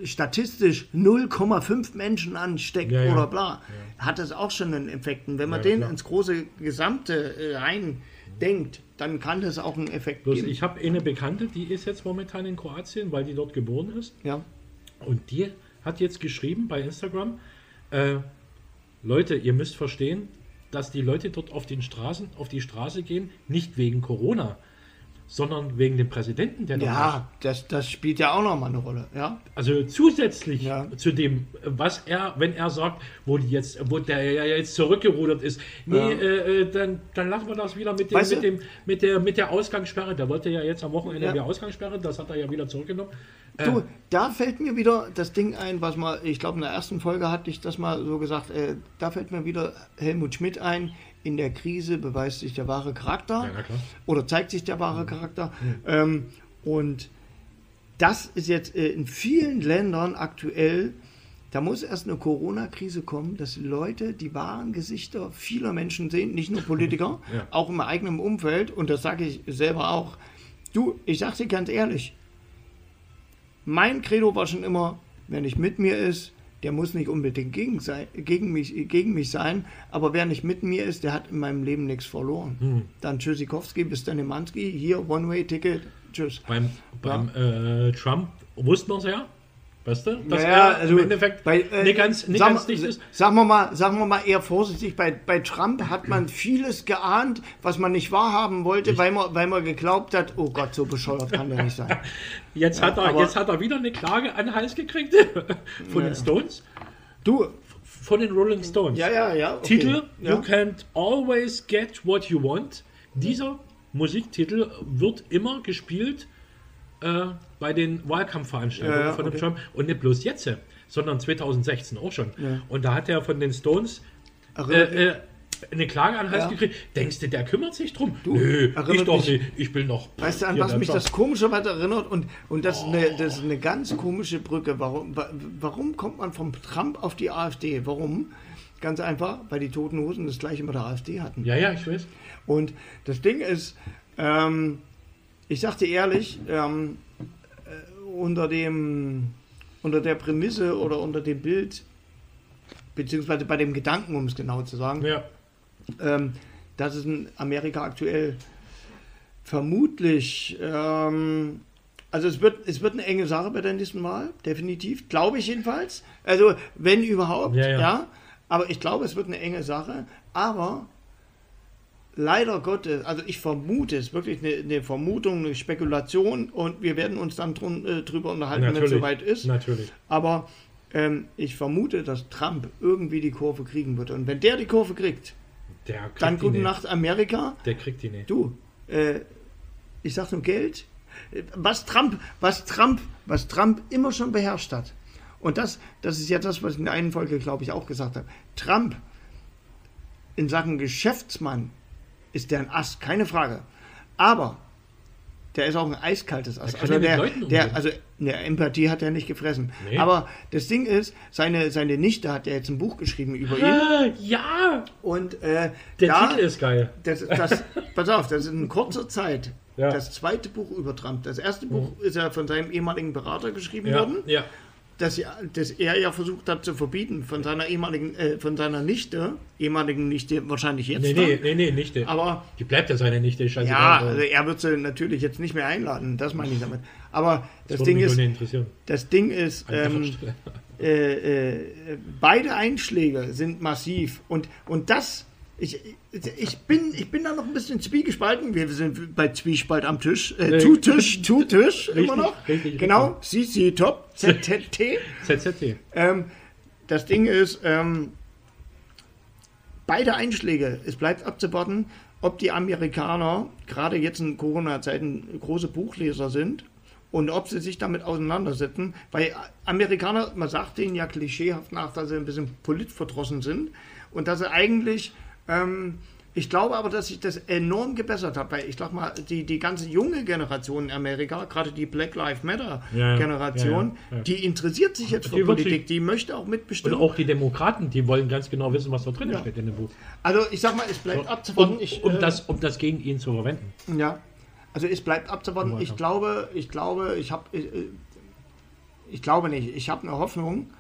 statistisch 0,5 Menschen ansteckt Ja, ja. oder bla, hat das auch schon einen Effekt. Und wenn man Ja, den klar. ins große Gesamte äh, rein denkt, dann kann das auch einen Effekt Bloß geben. ich habe eine Bekannte, die ist jetzt momentan in Kroatien, weil die dort geboren ist. ja. Und die hat jetzt geschrieben bei Instagram, äh, Leute, ihr müsst verstehen, dass die Leute dort auf den Straßen, auf die Straße gehen, nicht wegen Corona, sondern wegen dem Präsidenten, der. Ja, das, das spielt ja auch nochmal eine Rolle. Ja? Also zusätzlich Ja. zu dem, was er, wenn er sagt, wo die jetzt, wo der ja jetzt zurückgerudert ist, nee, Ja. äh, äh, dann, dann lassen wir das wieder mit dem, Weißt mit dem, mit der, mit der Ausgangssperre. Der wollte ja jetzt am Wochenende Ja. die Ausgangssperre, das hat er ja wieder zurückgenommen. Äh, Du, da fällt mir wieder das Ding ein, was mal, ich glaube in der ersten Folge hatte ich das mal so gesagt, äh, da fällt mir wieder Helmut Schmidt ein, in der Krise beweist sich der wahre Charakter Ja, oder zeigt sich der wahre Charakter. Ähm, und das ist jetzt äh, in vielen Ländern aktuell, da muss erst eine Corona-Krise kommen, dass Leute die wahren Gesichter vieler Menschen sehen, nicht nur Politiker, Ja. auch im eigenen Umfeld. Und das sage ich selber auch. Du, ich sage dir ganz ehrlich, mein Credo war schon immer, wer nicht mit mir ist, der muss nicht unbedingt gegen, sein, gegen, mich, gegen mich sein, aber wer nicht mit mir ist, der hat in meinem Leben nichts verloren. Hm. Dann Tschüssikowski, bis dann hier, One-Way-Ticket, tschüss. Beim, beim äh, Trump wussten wir es ja. Weißt du? Dass Naja, er also im Endeffekt bei, äh, nicht ganz, nicht sag, ganz dicht ist. Sagen wir mal, sagen wir mal eher vorsichtig, bei, bei Trump hat man vieles geahnt, was man nicht wahrhaben wollte, weil man, weil man geglaubt hat, oh Gott, so bescheuert kann der nicht sein. Jetzt, hat er, jetzt hat er wieder eine Klage an den Hals gekriegt von den Stones, Du, von den Rolling Stones. ja, ja, ja. okay. Titel ja. You can't always get what you want. Dieser Musiktitel wird immer gespielt äh, bei den Wahlkampfveranstaltungen Ja, ja, von dem okay. Trump. Und nicht bloß jetzt, sondern 2016 auch schon. Ja. Und da hat er von den Stones äh, äh, eine Klage an den Hals Ja. gekriegt. Denkst du, der kümmert sich drum? Nö, erinnert ich doch mich- nicht. Ich bin noch. Weißt du, an was mich Trump. das komischerweise erinnert? Und, und das, ist eine, das ist eine ganz komische Brücke. Warum, wa- warum kommt man vom Trump auf die AfD? Warum? Ganz einfach, weil die Toten Hosen das gleiche mit der AfD hatten. Ja, ja, ich weiß. Und das Ding ist, ähm, ich sagte ehrlich, ähm, äh, unter, dem, unter der Prämisse oder unter dem Bild, beziehungsweise bei dem Gedanken, um es genau zu sagen, Ja. ähm, dass es in Amerika aktuell vermutlich, ähm, also es wird, es wird eine enge Sache bei der nächsten Wahl, definitiv, glaube ich jedenfalls. Also wenn überhaupt, Ja, ja, ja. aber ich glaube, es wird eine enge Sache, aber leider Gottes, also ich vermute, es ist wirklich eine, eine Vermutung, eine Spekulation und wir werden uns dann drun, äh, drüber unterhalten, wenn es soweit ist. Natürlich. Aber ähm, ich vermute, dass Trump irgendwie die Kurve kriegen wird. Und wenn der die Kurve kriegt, Der kriegt dann gute nicht. Nacht Amerika. Der kriegt die nicht. Du, äh, ich sag nur Geld. Was Trump, was Trump, was Trump immer schon beherrscht hat. Und das, das ist ja das, was ich in der einen Folge, glaube ich, auch gesagt habe. Trump in Sachen Geschäftsmann ist der ein Ass, keine Frage. Aber der ist auch ein eiskaltes Ass. Der Also der, der, also eine Empathie hat er nicht gefressen. Nee. Aber das Ding ist, seine, seine Nichte hat ja jetzt ein Buch geschrieben über ihn. Ja! Und äh, Der da, Titel ist geil. das, das, pass auf, das ist in kurzer Zeit Ja. das zweite Buch über Trump. Das erste Buch ist ja von seinem ehemaligen Berater geschrieben Ja, worden, ja. Das, ja- das er ja versucht hat zu verbieten von seiner ehemaligen, äh, von seiner Nichte, ehemaligen Nichte wahrscheinlich jetzt. Nee, dann. nee, nee, nee, nicht der. Aber Die bleibt ja seine Nichte, ist ja, also er wird sie natürlich jetzt nicht mehr einladen, das meine ich damit. Aber das, würde Ding ist, das Ding ist, ähm, äh, äh, beide Einschläge sind massiv und, und das, ich, ich, bin, ich bin da noch ein bisschen zwiegespalten. Wir sind bei Zwiespalt am Tisch. Äh, Nee. Tu-Tisch, Tu-Tisch, immer Richtig, noch. richtig, genau, CC Top, ZZT. ZZT. ähm, das Ding ist, ähm, beide Einschläge, es bleibt abzuwarten, ob die Amerikaner gerade jetzt in Corona-Zeiten große Buchleser sind und ob sie sich damit auseinandersetzen, weil Amerikaner, man sagt denen ja klischeehaft nach, dass sie ein bisschen politverdrossen sind und dass sie eigentlich, ähm, ich glaube aber, dass sich das enorm gebessert hat, weil ich sag mal, die, die ganze junge Generation in Amerika, gerade die Black Lives Matter Ja, Generation, ja, ja, die interessiert sich jetzt für Politik, die möchte auch Und mitbestimmen. auch die Demokraten, die wollen ganz genau wissen, was da drin steht in dem Buch. Also ich sag mal, es bleibt abzuwarten. Um, ich, um, äh, das, um das gegen ihn zu verwenden. Ja, also es bleibt abzuwarten. Ich glaube, ich glaube, ich habe, ich, ich glaube nicht. Ich habe eine Hoffnung,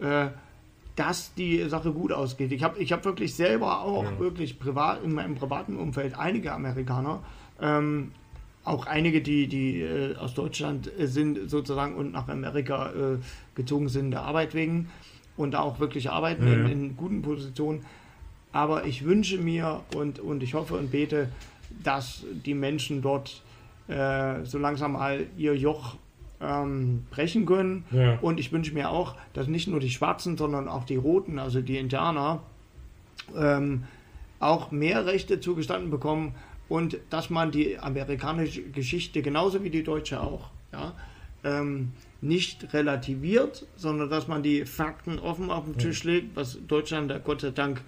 äh, dass die Sache gut ausgeht. Ich habe, ich habe wirklich selber auch Ja. wirklich privat in meinem privaten Umfeld einige Amerikaner, ähm, auch einige, die, die äh, aus Deutschland äh, sind sozusagen und nach Amerika äh, gezogen sind der Arbeit wegen und da auch wirklich arbeiten Ja, in, in guten Positionen. Aber ich wünsche mir und, und ich hoffe und bete, dass die Menschen dort äh, so langsam mal ihr Joch ähm, brechen können. Ja. Und ich wünsche mir auch, dass nicht nur die Schwarzen, sondern auch die Roten, also die Indianer, ähm, auch mehr Rechte zugestanden bekommen und dass man die amerikanische Geschichte genauso wie die deutsche auch ja, ähm, nicht relativiert, sondern dass man die Fakten offen auf den Tisch legt, was Deutschland da Gott sei Dank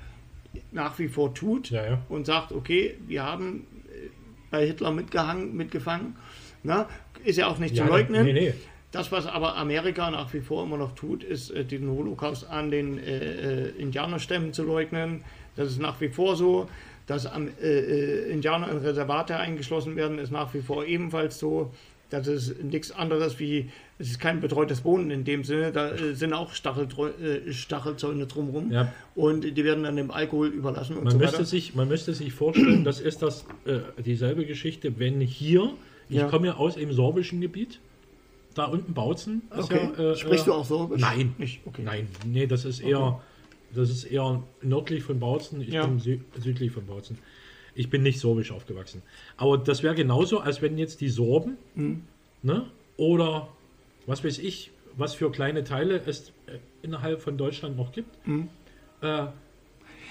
nach wie vor tut Ja, ja. und sagt, okay, wir haben äh, bei Hitler mitgehangen, mitgefangen. Na, ist ja auch nicht Ja, zu leugnen. Nee, nee. Das, was aber Amerika nach wie vor immer noch tut, ist, äh, den Holocaust an den äh, äh, Indianerstämmen zu leugnen. Das ist nach wie vor so. Dass am, äh, äh, Indianer in Reservate eingeschlossen werden, ist nach wie vor ebenfalls so. Das ist nichts anderes wie, es ist kein betreutes Wohnen in dem Sinne, da äh, sind auch Stacheltreu- äh, Stachelzäune drumherum Ja. und die werden dann dem Alkohol überlassen und Man, so müsste weiter. sich, man müsste sich vorstellen, das ist das, äh, dieselbe Geschichte, wenn hier, ich Ja. komme ja aus dem sorbischen Gebiet, da unten Bautzen. Okay. Ja, äh, Sprichst äh, du auch Sorbisch? Nein, Nicht? Okay. Nein, nee, das ist eher, das ist eher nördlich von Bautzen. Ich bin sü südlich von Bautzen. Ich bin nicht sorbisch aufgewachsen. Aber das wäre genauso, als wenn jetzt die Sorben, Mhm. ne, oder was weiß ich, was für kleine Teile es äh, innerhalb von Deutschland noch gibt, Mhm. äh,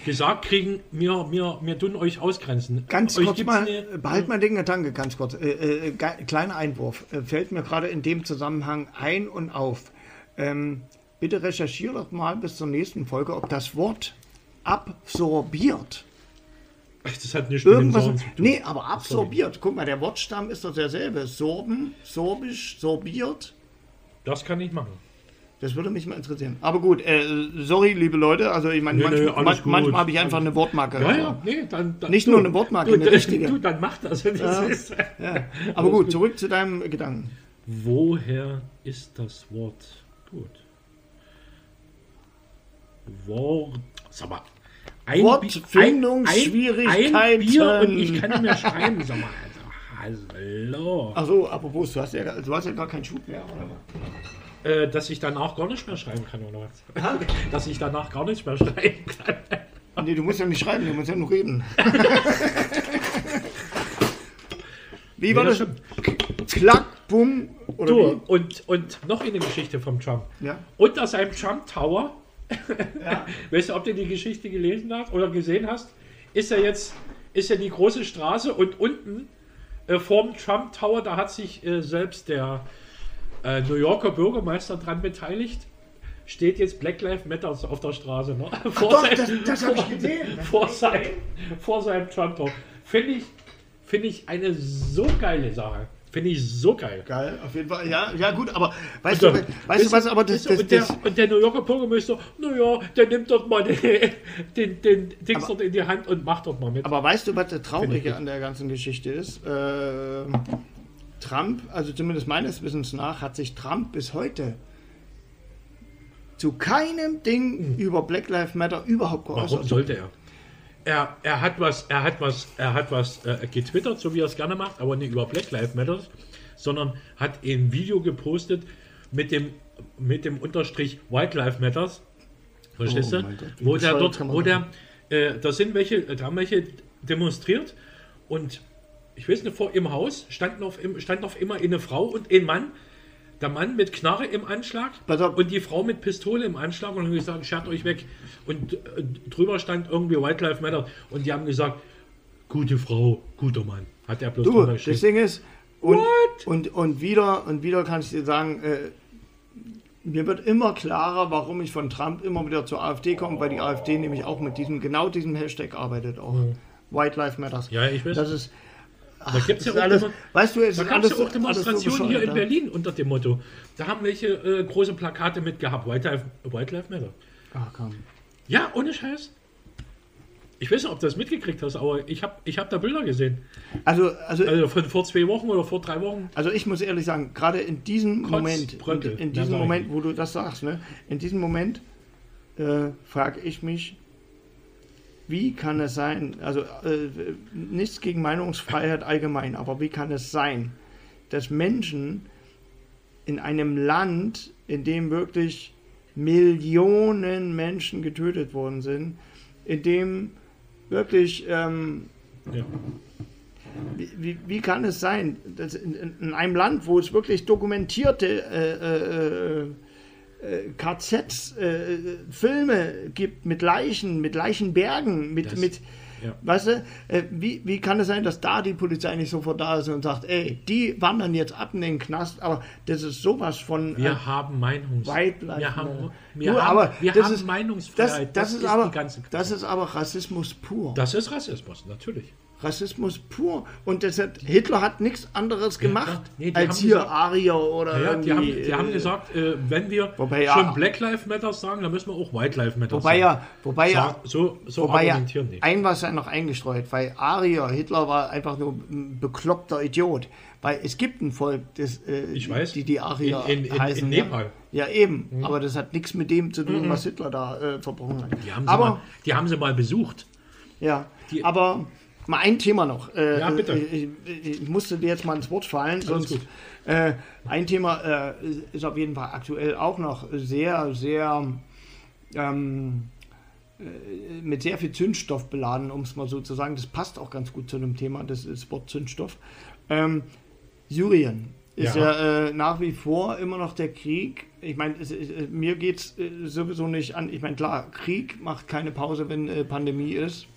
gesagt kriegen, wir, wir, wir tun euch ausgrenzen. Ganz euch kurz mal, ne- behalt mal den Gedanke ganz kurz. Äh, äh, kleiner Einwurf. Äh, fällt mir gerade in dem Zusammenhang ein und auf. Ähm, bitte recherchiere doch mal bis zur nächsten Folge, ob das Wort absorbiert Das hat nichts mit dem irgendwas. Sauren zu tun. Nee, aber absorbiert. Guck mal, der Wortstamm ist doch derselbe. Sorben, sorbisch, sorbiert. Das kann ich machen. Das würde mich mal interessieren. Aber gut, äh, sorry, liebe Leute. Also ich meine, Nee, nee, manchmal, alles man- manchmal habe ich einfach eine Wortmarke. Ja, ja, nee, dann, dann Nicht du, nur eine Wortmarke, du, eine richtige. Du, dann mach das. Das Ja. ist, Ja. Aber gut, zurück zu deinem Gedanken. Woher ist das Wort? Gut. Wort. Sag mal. Ein Wortfindungsschwierigkeiten. Ein, ein Bier und ich kann nicht mehr schreiben. Sag mal, also, hallo. Achso, apropos, du hast, ja, du hast ja gar keinen Schub mehr, oder? Äh, dass ich danach gar nicht mehr schreiben kann, oder was? dass ich danach gar nicht mehr schreiben kann. Nee, du musst ja nicht schreiben, du musst ja nur reden. Wie war Nee, das? stimmt. Klack, bumm, oder Du, und, und noch eine Geschichte vom Trump. wie? Ja. Unter seinem Trump Tower, weißt du, ob du die Geschichte gelesen hast oder gesehen hast, ist ja jetzt ist ja die große Straße und unten äh, vorm Trump Tower, da hat sich äh, selbst der äh, New Yorker Bürgermeister dran beteiligt. Steht jetzt Black Lives Matter auf der Straße. Ne? Vor, Doch, seinem- das, das habe ich gesehen. vor, seinem, vor seinem Trump Tower. Finde ich, finde ich eine so geile Sache. Finde ich so geil. Geil, auf jeden Fall. Ja, ja gut, aber weißt Und du, weißt du was, aber das, das, und, der, und der New Yorker Bürgermeister, naja, der nimmt dort mal den, den, den Dings dort in die Hand und macht dort mal mit. Aber weißt du, was das Traurige an der ganzen Geschichte ist? Äh, Trump, also zumindest meines Wissens nach, hat sich Trump bis heute zu keinem Ding über Black Lives Matter überhaupt Warum geäußert. sollte er? Er, er hat was, er hat was, er hat was äh, getwittert, so wie er es gerne macht, aber nicht über Black Lives Matter, sondern hat ein Video gepostet mit dem, mit dem Unterstrich White Lives Matters. Verstehst Oh du? Gott, wo der dort, wo der, äh, da sind welche, da haben welche demonstriert und ich weiß nicht, vor im Haus standen auf, im- stand auf immer eine Frau und ein Mann. Der Mann mit Knarre im Anschlag und die Frau mit Pistole im Anschlag und haben gesagt, schert euch weg. Und äh, drüber stand irgendwie White Lives Matter und die haben gesagt, gute Frau, guter Mann. Hat er bloß Du, das. Ding ist, und, What? und, und wieder und wieder kann ich dir sagen, äh, mir wird immer klarer, warum ich von Trump immer wieder zur AfD komme, weil die AfD nämlich auch mit diesem, genau diesem Hashtag arbeitet auch. White Lives Matters. Ja, ich weiß. Das ist, Da gibt es ja auch, alles, weißt du, da gab es ja auch Demonstrationen so hier in Berlin unter dem Motto. Da haben welche äh, große Plakate mit gehabt, White Lives Matter. ja. Ah, komm. Ja, ohne Scheiß. Ich weiß nicht, ob du das mitgekriegt hast, aber ich habe ich hab da Bilder gesehen. Also, also, Also von vor zwei Wochen oder vor drei Wochen. also ich muss ehrlich sagen, gerade in diesem Kotz, Moment, in, Bröckel. in Ja, diesem. Moment, wo du das sagst, ne, in diesem Moment äh, frage ich mich, wie kann es sein, also äh, nichts gegen Meinungsfreiheit allgemein, aber wie kann es sein, dass Menschen in einem Land, in dem wirklich Millionen Menschen getötet worden sind, in dem wirklich ähm, Ja. wie, wie, wie kann es sein, dass in, in- in einem Land, wo es wirklich dokumentierte äh, äh, äh, KZs, äh, Filme gibt mit Leichen, mit Leichenbergen, mit, Das- mit ja. weißt du, äh, wie, wie kann es sein, dass da die Polizei nicht sofort da ist und sagt, ey, die wandern jetzt ab in den Knast, aber das ist sowas von Wir äh, haben Meinungsfreiheit. Wir haben, wir Du, haben, aber wir das haben ist- das, Meinungsfreiheit. das, ist aber, die ganze das ist aber Rassismus pur. Das ist Rassismus, natürlich. Rassismus pur. Und das hat, Hitler hat nichts anderes gemacht, klar. Nee, als haben hier gesagt- Arier oder Ja, die, haben, die haben äh, gesagt, äh, wenn wir Wobei ja- schon Black Lives Matter sagen, dann müssen wir auch White Lives Matter Wobei sagen. ja, wobei ja, so so wobei ja, argumentieren die. ein was ja noch eingestreut, weil Arier, Hitler war einfach nur ein bekloppter Idiot. Weil es gibt ein Volk, das, äh, Ich weiß. die die Arier In- in- in- heißen. in ja. Nepal. Mhm. Ja, eben. Aber das hat nichts mit dem zu tun, was Hitler da äh, verbrochen hat. Die haben, sie Aber mal, die haben sie mal besucht. Ja, Die- aber mal ein Thema noch. Äh, Ja, bitte. Ich, ich, ich musste dir jetzt mal ins Wort fallen, sonst. gut. Äh, ein Thema äh, ist auf jeden Fall aktuell auch noch sehr, sehr ähm, äh, mit sehr viel Zündstoff beladen, um es mal so zu sagen. Das passt auch ganz gut zu einem Thema, das ist Wort Zündstoff. Ähm, Syrien ist Ja. ja, äh, nach wie vor immer noch der Krieg. Ich meine, mir geht es äh, sowieso nicht an. Ich meine, klar, Krieg macht keine Pause, wenn äh, Pandemie ist.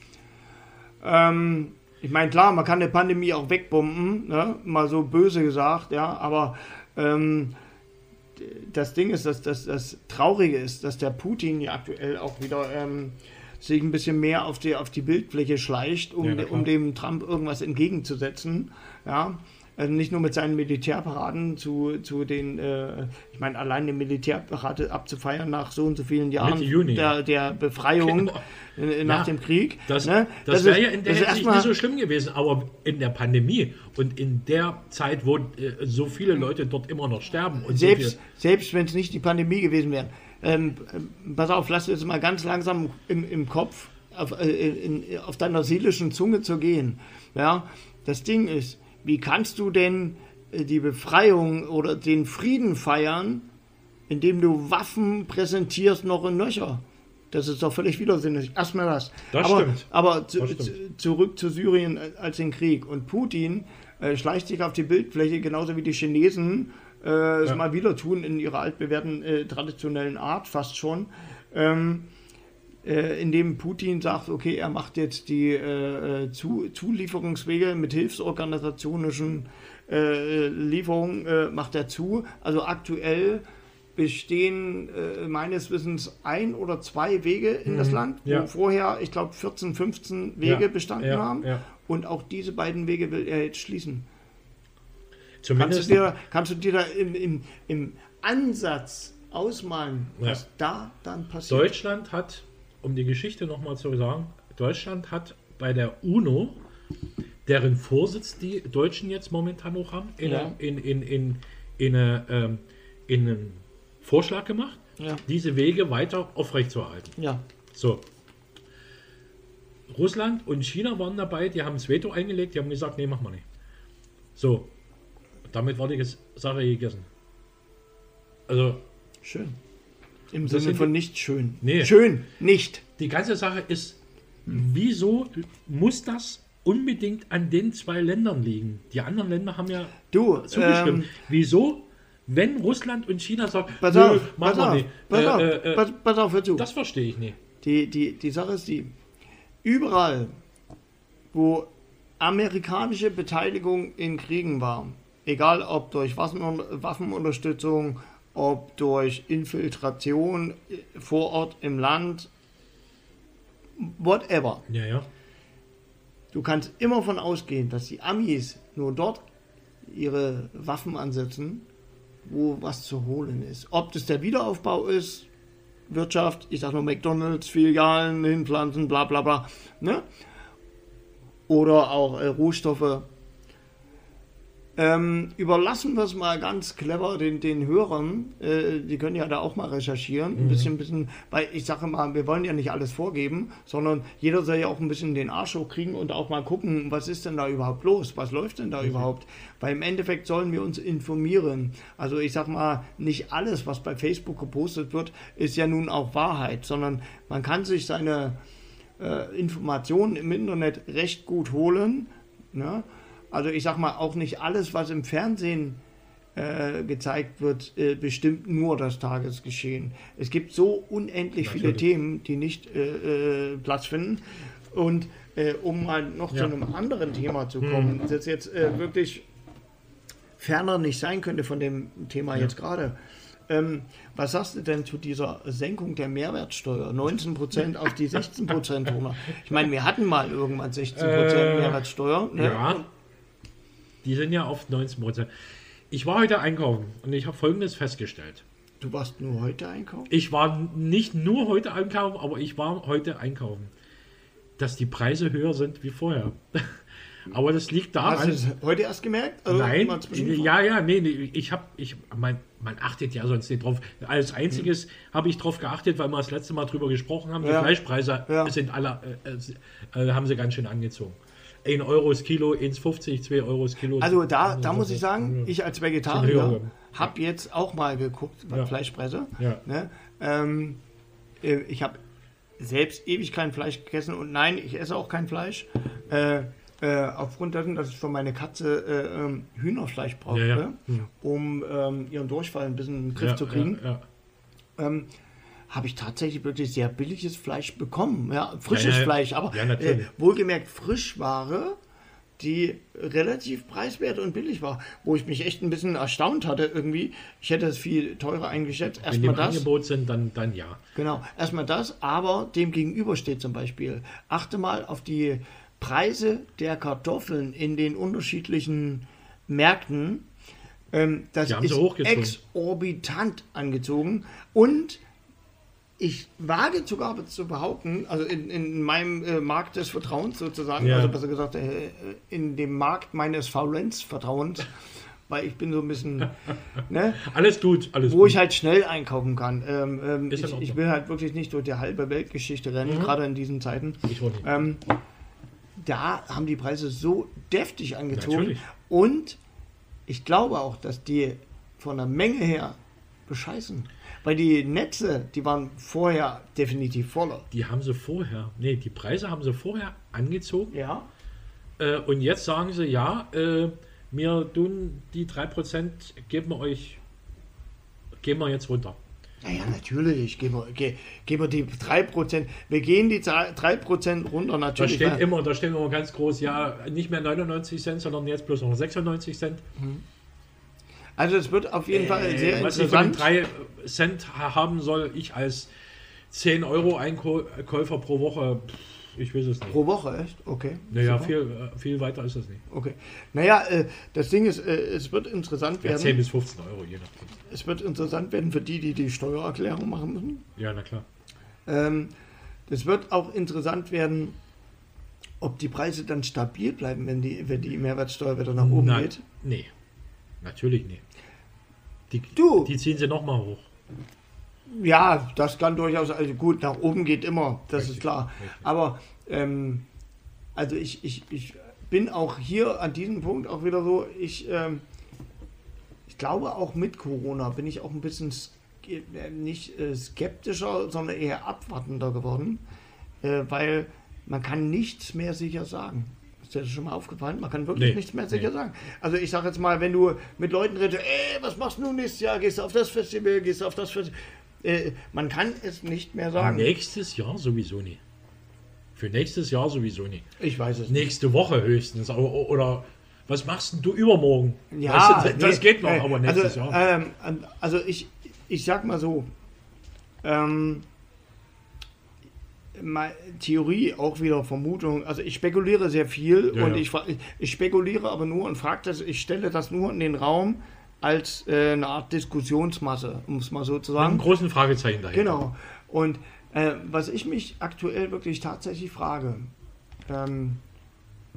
Ähm, ich meine, klar, man kann eine Pandemie auch wegbomben, ne? mal so böse gesagt, ja, aber ähm, das Ding ist, dass, dass das Traurige ist, dass der Putin ja aktuell auch wieder ähm, sich ein bisschen mehr auf die, auf die Bildfläche schleicht, um, Ja, um dem Trump irgendwas entgegenzusetzen. Ja. Also nicht nur mit seinen Militärparaden zu, zu den, äh, ich meine, allein die Militärparade abzufeiern nach so und so vielen Jahren der, der Befreiung Genau. nach Ja, dem Krieg. Das, ne? das, wäre ist- ja in der das Hinsicht nicht so schlimm gewesen, aber in der Pandemie und in der Zeit, wo äh, so viele Leute dort immer noch sterben und selbst, so selbst wenn es nicht die Pandemie gewesen wäre. Ähm, pass auf, lass es mal ganz langsam im, im Kopf, auf, äh, in, auf deiner seelischen Zunge zu gehen. Ja, das Ding ist, wie kannst du denn äh, die Befreiung oder den Frieden feiern, indem du Waffen präsentierst noch in Nöcher? Das ist doch völlig widersinnig. Erstmal das. Das aber, stimmt. Aber zu, Das stimmt. zu, zurück zu Syrien äh, als den Krieg. Und Putin äh, schleicht sich auf die Bildfläche, genauso wie die Chinesen äh, es Ja. mal wieder tun in ihrer altbewährten äh, traditionellen Art, fast schon. Ähm, äh, indem Putin sagt, okay, er macht jetzt die äh, äh, Zu Zulieferungswege mit hilfsorganisationischen äh, Lieferungen, äh, macht er zu. Also aktuell bestehen äh, meines Wissens ein oder zwei Wege in das Land, Mhm. ja. wo vorher, ich glaube, 14, 15 Wege Ja, bestanden ja, haben. Und auch diese beiden Wege will er jetzt schließen. Kannst zumindest du dir, kannst du dir da im, im, im Ansatz ausmalen, was da dann passiert? Deutschland hat, um die Geschichte nochmal zu sagen, Deutschland hat bei der UNO, deren Vorsitz die Deutschen jetzt momentan noch haben, in, Ja. in, in, in, in, eine, ähm, in einen Vorschlag gemacht, Ja. diese Wege weiter aufrechtzuerhalten. Ja, So. Russland und China waren dabei, die haben das Veto eingelegt, die haben gesagt, nee, machen wir nicht. So. Damit war die Sache gegessen. Also, schön. Im Sinne von nicht schön. Nee. Schön, nicht. die ganze Sache ist, wieso muss das unbedingt an den zwei Ländern liegen? Die anderen Länder haben ja Du, zugestimmt. ähm, Wieso, wenn Russland und China sagen, pass auf, pass auf, pass, Äh, auf äh, äh, pass, pass auf, hör zu. das verstehe ich nicht. Die, die, die Sache ist die, überall, wo amerikanische Beteiligung in Kriegen war, egal ob durch Waffen, Waffenunterstützung, ob durch Infiltration äh, vor Ort im Land, whatever. Ja, ja. Du kannst immer von ausgehen, dass die Amis nur dort ihre Waffen ansetzen, wo was zu holen ist. Ob das der Wiederaufbau ist, Wirtschaft, ich sag nur McDonalds, Filialen hinpflanzen, bla bla bla, ne? Oder auch äh, Rohstoffe. Ähm, überlassen wir es mal ganz clever den, den Hörern, äh, die können ja da auch mal recherchieren, ein bisschen, bisschen, weil ich sage mal, wir wollen ja nicht alles vorgeben, sondern jeder soll ja auch ein bisschen den Arsch hochkriegen und auch mal gucken, was ist denn da überhaupt los, was läuft denn da überhaupt, weil im Endeffekt sollen wir uns informieren. Also ich sag mal, nicht alles, was bei Facebook gepostet wird, ist ja nun auch Wahrheit, sondern man kann sich seine äh, Informationen im Internet recht gut holen. Ne? Also ich sag mal, auch nicht alles, was im Fernsehen äh, gezeigt wird, äh, bestimmt nur das Tagesgeschehen. Es gibt so unendlich viele Natürlich. Themen, die nicht äh, äh, Platz finden. Und um mal noch Ja. zu einem anderen Thema zu kommen, das jetzt wirklich ferner nicht sein könnte von dem Thema jetzt gerade. Ähm, was sagst du denn zu dieser Senkung der Mehrwertsteuer? 19% auf die 16% runter. Ich meine, wir hatten mal irgendwann 16% Äh, Mehrwertsteuer. Ne? Ja. Die sind ja auf 19 Prozent. Ich war heute einkaufen und ich habe Folgendes festgestellt. Du warst nur heute einkaufen? Ich war nicht nur heute einkaufen, aber ich war heute einkaufen. Dass die Preise höher sind wie vorher. aber das liegt Hast daran. du es heute erst gemerkt? Also Nein, ja, ja, nee, nee ich habe, ich, man, man achtet ja sonst nicht drauf. Als einziges habe ich drauf geachtet, weil wir das letzte Mal drüber gesprochen haben. Die Ja. Fleischpreise Ja. sind alle, äh, äh, äh, haben sie ganz schön angezogen. 1 Euro das Kilo, 1,50, 2 Euro das Kilo. Also da, da muss ich sagen, ich als Vegetarier habe jetzt auch mal geguckt beim Ja. Fleischpresse. Ja. Ne? Ähm, äh, ich habe selbst ewig kein Fleisch gegessen und nein, ich esse auch kein Fleisch. Äh, äh, aufgrund dessen, dass ich für meine Katze äh, ähm, Hühnerfleisch brauchte, Ja, ja. Hm. um ähm, ihren Durchfall ein bisschen in den Griff zu kriegen, ähm, habe ich tatsächlich wirklich sehr billiges Fleisch bekommen. Ja, frisches Ja, ja. Fleisch, aber Ja, äh, wohlgemerkt Frischware, die relativ preiswert und billig war, wo ich mich echt ein bisschen erstaunt hatte irgendwie. Ich hätte es viel teurer eingeschätzt. Wenn die Erstmal im das. Angebot sind, dann, dann ja. Genau, erstmal das, aber dem gegenüber steht zum Beispiel, achte mal auf die Preise der Kartoffeln in den unterschiedlichen Märkten. Ähm, das ist exorbitant angezogen und ich wage sogar zu behaupten, also in, in meinem äh, Markt des Vertrauens sozusagen, Ja. also besser gesagt äh, in dem Markt meines Faulenz-Vertrauens, weil ich bin so ein bisschen, ne, Alles gut, alles wo gut. ich halt schnell einkaufen kann. Ähm, ähm, ich, ich will halt wirklich nicht durch die halbe Weltgeschichte rennen, gerade in diesen Zeiten. Ich nicht. Ähm, da haben die Preise so deftig angezogen. Natürlich. Und ich glaube auch, dass die von der Menge her bescheißen. Weil die Netze, die waren vorher definitiv voller. Die haben sie vorher, nee, die Preise haben sie vorher angezogen. Ja. Äh, und jetzt sagen sie, ja, äh, wir tun die 3%, geben wir euch, gehen wir jetzt runter. Naja, natürlich. Geben wir, ge, geben wir die 3%. Wir gehen die 3% runter, Da natürlich. steht weil- immer, da steht immer ganz groß, ja, nicht mehr 99 Cent, sondern jetzt bloß noch 96 Cent. Also es wird auf jeden Fall sehr Äh, was ich von den interessant. 3 Cent ha- haben soll, ich als 10 Euro Einkäufer pro Woche, ich weiß es nicht. Pro Woche, echt? Okay. Naja, viel, äh, viel weiter ist das nicht. Okay. Naja, äh, das Ding ist, es wird interessant Ja, 10 werden. bis 15 Euro, je nachdem. Es wird interessant werden für die, die die Steuererklärung machen müssen. Ja, na klar. Ähm, es wird auch interessant werden, ob die Preise dann stabil bleiben, wenn die, wenn die Mehrwertsteuer wieder nach oben Na, geht. nee, natürlich nicht. Die, Du. die ziehen sie nochmal hoch. Ja, das kann durchaus, also gut, nach oben geht immer, das Richtig, ist klar. richtig. Aber, ähm, also ich, ich, ich bin auch hier an diesem Punkt auch wieder so, ich, ähm, ich glaube auch mit Corona bin ich auch ein bisschen äh, nicht äh, skeptischer, sondern eher abwartender geworden, äh, weil man kann nichts mehr sicher sagen. Ist dir das schon mal aufgefallen? Man kann wirklich Nee, nichts mehr sicher nee. sagen. Also ich sage jetzt mal, wenn du mit Leuten redest, ey, was machst du nächstes Jahr? Gehst du auf das Festival? Gehst du auf das Festival? Äh, man kann es nicht mehr sagen. Nächstes Jahr sowieso nicht. Für nächstes Jahr sowieso nicht. Ich weiß es nicht. Nächste Woche höchstens. Aber, oder was machst du übermorgen? Ja, das, das nee, geht noch, äh, aber nächstes also, Jahr. Ähm, also ich, ich sag mal so, ähm, Theorie, auch wieder Vermutung. Also ich spekuliere sehr viel Ja, und ja. Ich, ich spekuliere aber nur und frage das, ich stelle das nur in den Raum als äh, eine Art Diskussionsmasse, um es mal so zu Mit einem sagen. großen Fragezeichen dahinter. Genau. Und äh, was ich mich aktuell wirklich tatsächlich frage, ähm,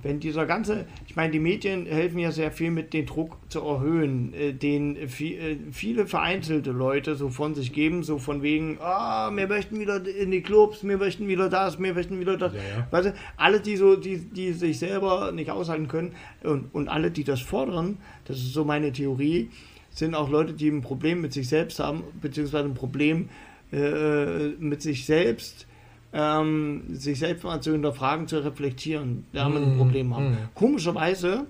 wenn dieser ganze, ich meine, die Medien helfen ja sehr viel mit den Druck zu erhöhen, äh, den äh, viele vereinzelte Leute so von sich geben, so von wegen, ah, wir möchten wieder in die Clubs, wir möchten wieder das, wir möchten wieder das. Ja, ja. Weißt du, alle, die so, die, die sich selber nicht aushalten können und, und alle, die das fordern, das ist so meine Theorie, sind auch Leute, die ein Problem mit sich selbst haben, beziehungsweise ein Problem äh, mit sich selbst, ähm, sich selbst mal zu hinterfragen, zu reflektieren, damit ein Mm, Problem haben. mm. Komischerweise,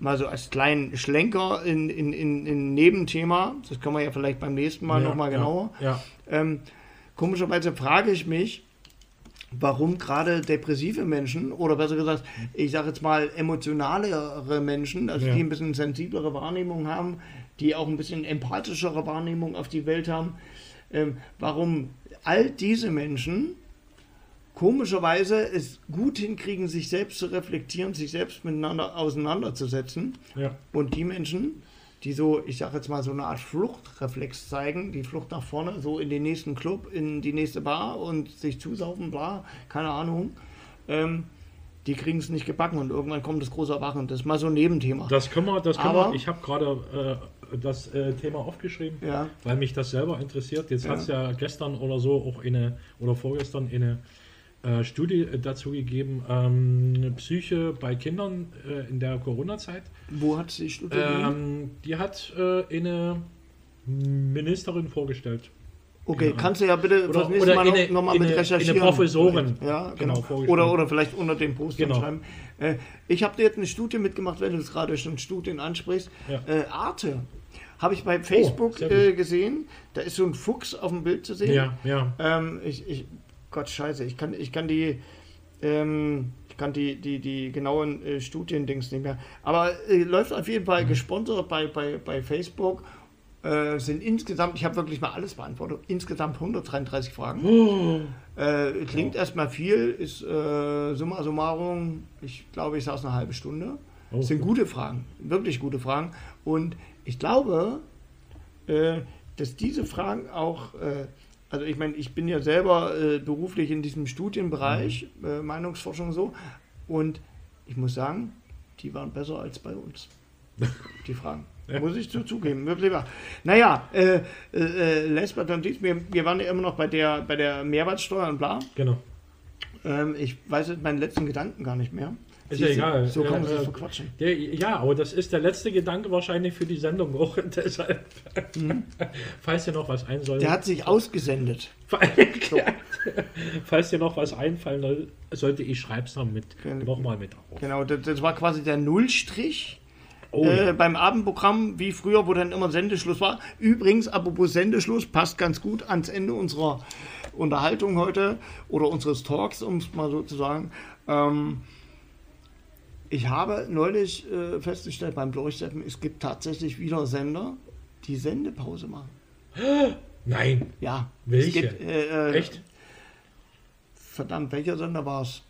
mal so als kleinen Schlenker in, in, in, in Nebenthema, das können wir ja vielleicht beim nächsten Mal Ja, nochmal ja, genauer, Ja, ähm, komischerweise frage ich mich, warum gerade depressive Menschen oder besser gesagt, ich sage jetzt mal emotionalere Menschen, also Ja. die ein bisschen sensiblere Wahrnehmung haben, die auch ein bisschen empathischere Wahrnehmung auf die Welt haben, ähm, warum all diese Menschen komischerweise es gut hinkriegen, sich selbst zu reflektieren, sich selbst miteinander auseinanderzusetzen. ja. Und die Menschen, die so, ich sag jetzt mal, so eine Art Fluchtreflex zeigen, die Flucht nach vorne, so in den nächsten Club, in die nächste Bar und sich zusaufen, bla, keine Ahnung, ähm, die kriegen es nicht gebacken und irgendwann kommt das große Erwachen. Das ist mal so ein Nebenthema. Das können wir, das können Aber- wir. Ich habe gerade äh, das äh, Thema aufgeschrieben, Ja. weil mich das selber interessiert. Jetzt Ja. hat es ja gestern oder so auch eine, oder vorgestern eine äh, Studie äh, dazu gegeben, ähm, Psyche bei Kindern äh, in der Corona-Zeit. Wo hat sie studiert? Ähm, die hat äh, eine Ministerin vorgestellt. okay, ja. kannst du ja bitte Oder- das nächste Mal eine- noch mal mit recherchieren. in eine Professorin. Ja, Genau, genau. oder, oder vielleicht unter dem Post Genau. schreiben. Äh, ich habe jetzt eine Studie mitgemacht, wenn du es gerade schon Studien ansprichst. Ja. Äh, Arte. Habe ich bei Facebook sehr gut. äh, gesehen. Da ist so ein Fuchs auf dem Bild zu sehen. Ja, ja. Ähm, ich, ich, Gott scheiße, ich kann, ich kann die, ähm, ich kann die, die, die genauen äh, Studiendings nicht mehr. Aber äh, läuft auf jeden Mhm. Fall gesponsert bei, bei, bei Facebook. Äh, sind insgesamt, ich habe wirklich mal alles beantwortet, insgesamt 133 Fragen. Oh. Äh, klingt erstmal viel, ist äh, summa summarum, ich glaube, ich saß eine halbe Stunde. Oh, Das sind gut. gute Fragen, wirklich gute Fragen. Und ich glaube, äh, dass diese Fragen auch, also ich meine, ich bin ja selber äh, beruflich in diesem Studienbereich, Mhm. äh, Meinungsforschung so, und ich muss sagen, die waren besser als bei uns. Die Fragen. Ja. Muss ich zu zugeben, wirklich wahr. Naja, äh, äh, äh, last but not least, wir, wir waren ja immer noch bei der, bei der Mehrwertsteuer und bla. Genau. Ähm, ich weiß jetzt meinen letzten Gedanken gar nicht mehr. Ist ja egal. So kann man Äh, sich verquatschen. Der, ja, aber das ist der letzte Gedanke wahrscheinlich für die Sendung auch. Und deshalb, falls dir noch was ein soll. Mhm. Der hat sich ausgesendet. falls dir noch was einfallen soll, sollte ich schreib's noch mit Genau. nochmal mit auf. Genau, das, das war quasi der Nullstrich Oh, äh, ja. beim Abendprogramm, wie früher, wo dann immer Sendeschluss war. Übrigens, apropos Sendeschluss, passt ganz gut ans Ende unserer Unterhaltung heute oder unseres Talks, um es mal so zu sagen. Ähm, ich habe neulich äh, festgestellt beim Durchsetzen, es gibt tatsächlich wieder Sender, die Sendepause machen. Nein, Ja. Welche? Es gibt, äh, äh, echt? Verdammt, welcher Sender war es?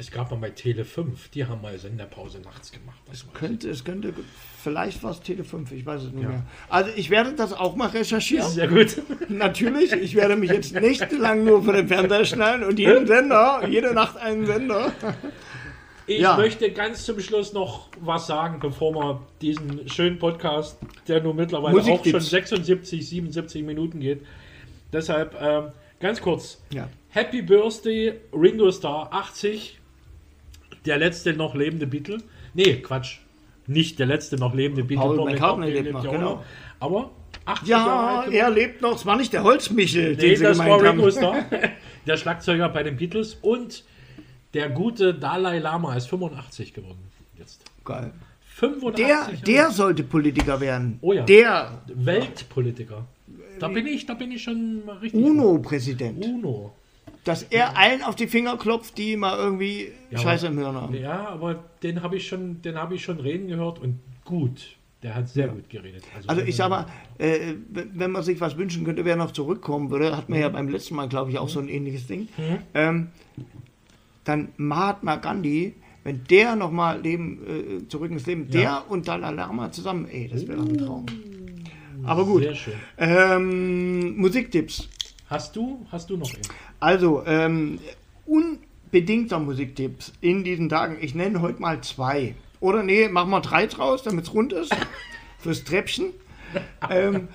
Es gab mal bei Tele 5, die haben mal Senderpause nachts gemacht. Das weiß Könnte, es könnte, vielleicht war es Tele 5, ich weiß es nicht Ja. mehr. Also ich werde das auch mal recherchieren. Sehr gut. Natürlich, ich werde mich jetzt nächtelang nur vor den Fernseher schnallen und jeden Sender, jede Nacht einen Sender. Ich Ja. möchte ganz zum Schluss noch was sagen, bevor wir diesen schönen Podcast, der nun mittlerweile auch Musiktipps. schon 76, 77 Minuten geht. Deshalb ähm, ganz kurz. Ja. Happy Birthday Ringo Starr 80, der letzte noch lebende Beatle. Nee, Quatsch. Nicht der letzte noch lebende Beatle. Paul McCartney lebt noch, auch genau. Aber 80 Jahre Ja, alt er lebt noch. Es war nicht der Holzmichel, Nee, den sie das gemeint war. Ringo Starr, der Schlagzeuger bei den Beatles. Und der gute Dalai Lama ist 85 geworden. Jetzt. Geil. 85 Der, Jahre. der sollte Politiker werden. Oh ja. Der Weltpolitiker. Da bin ich, da bin ich schon mal richtig. UNO-Präsident. Uno. Dass er allen auf die Finger klopft, die mal irgendwie Ja, Scheiße im Hirn haben. Ja, aber den habe ich schon, den habe ich schon reden gehört und gut. Der hat sehr gut geredet. Also ich sag mal, äh, wenn man sich was wünschen könnte, wer noch zurückkommen würde, hat Mhm. man ja beim letzten Mal, glaube ich, auch so ein ähnliches Ding. Ähm, dann Mahatma Gandhi, wenn der nochmal leben, äh, zurück ins Leben, Ja. der und Dalai Lama zusammen, ey, das wäre doch ein Traum. Aber gut, Sehr schön. ähm, Musiktipps. Hast du, hast du noch einen? Also, ähm, unbedingter Musiktipps in diesen Tagen. Ich nenne heute mal zwei. Oder nee, machen wir drei draus, damit es rund ist. Fürs Treppchen. Ähm,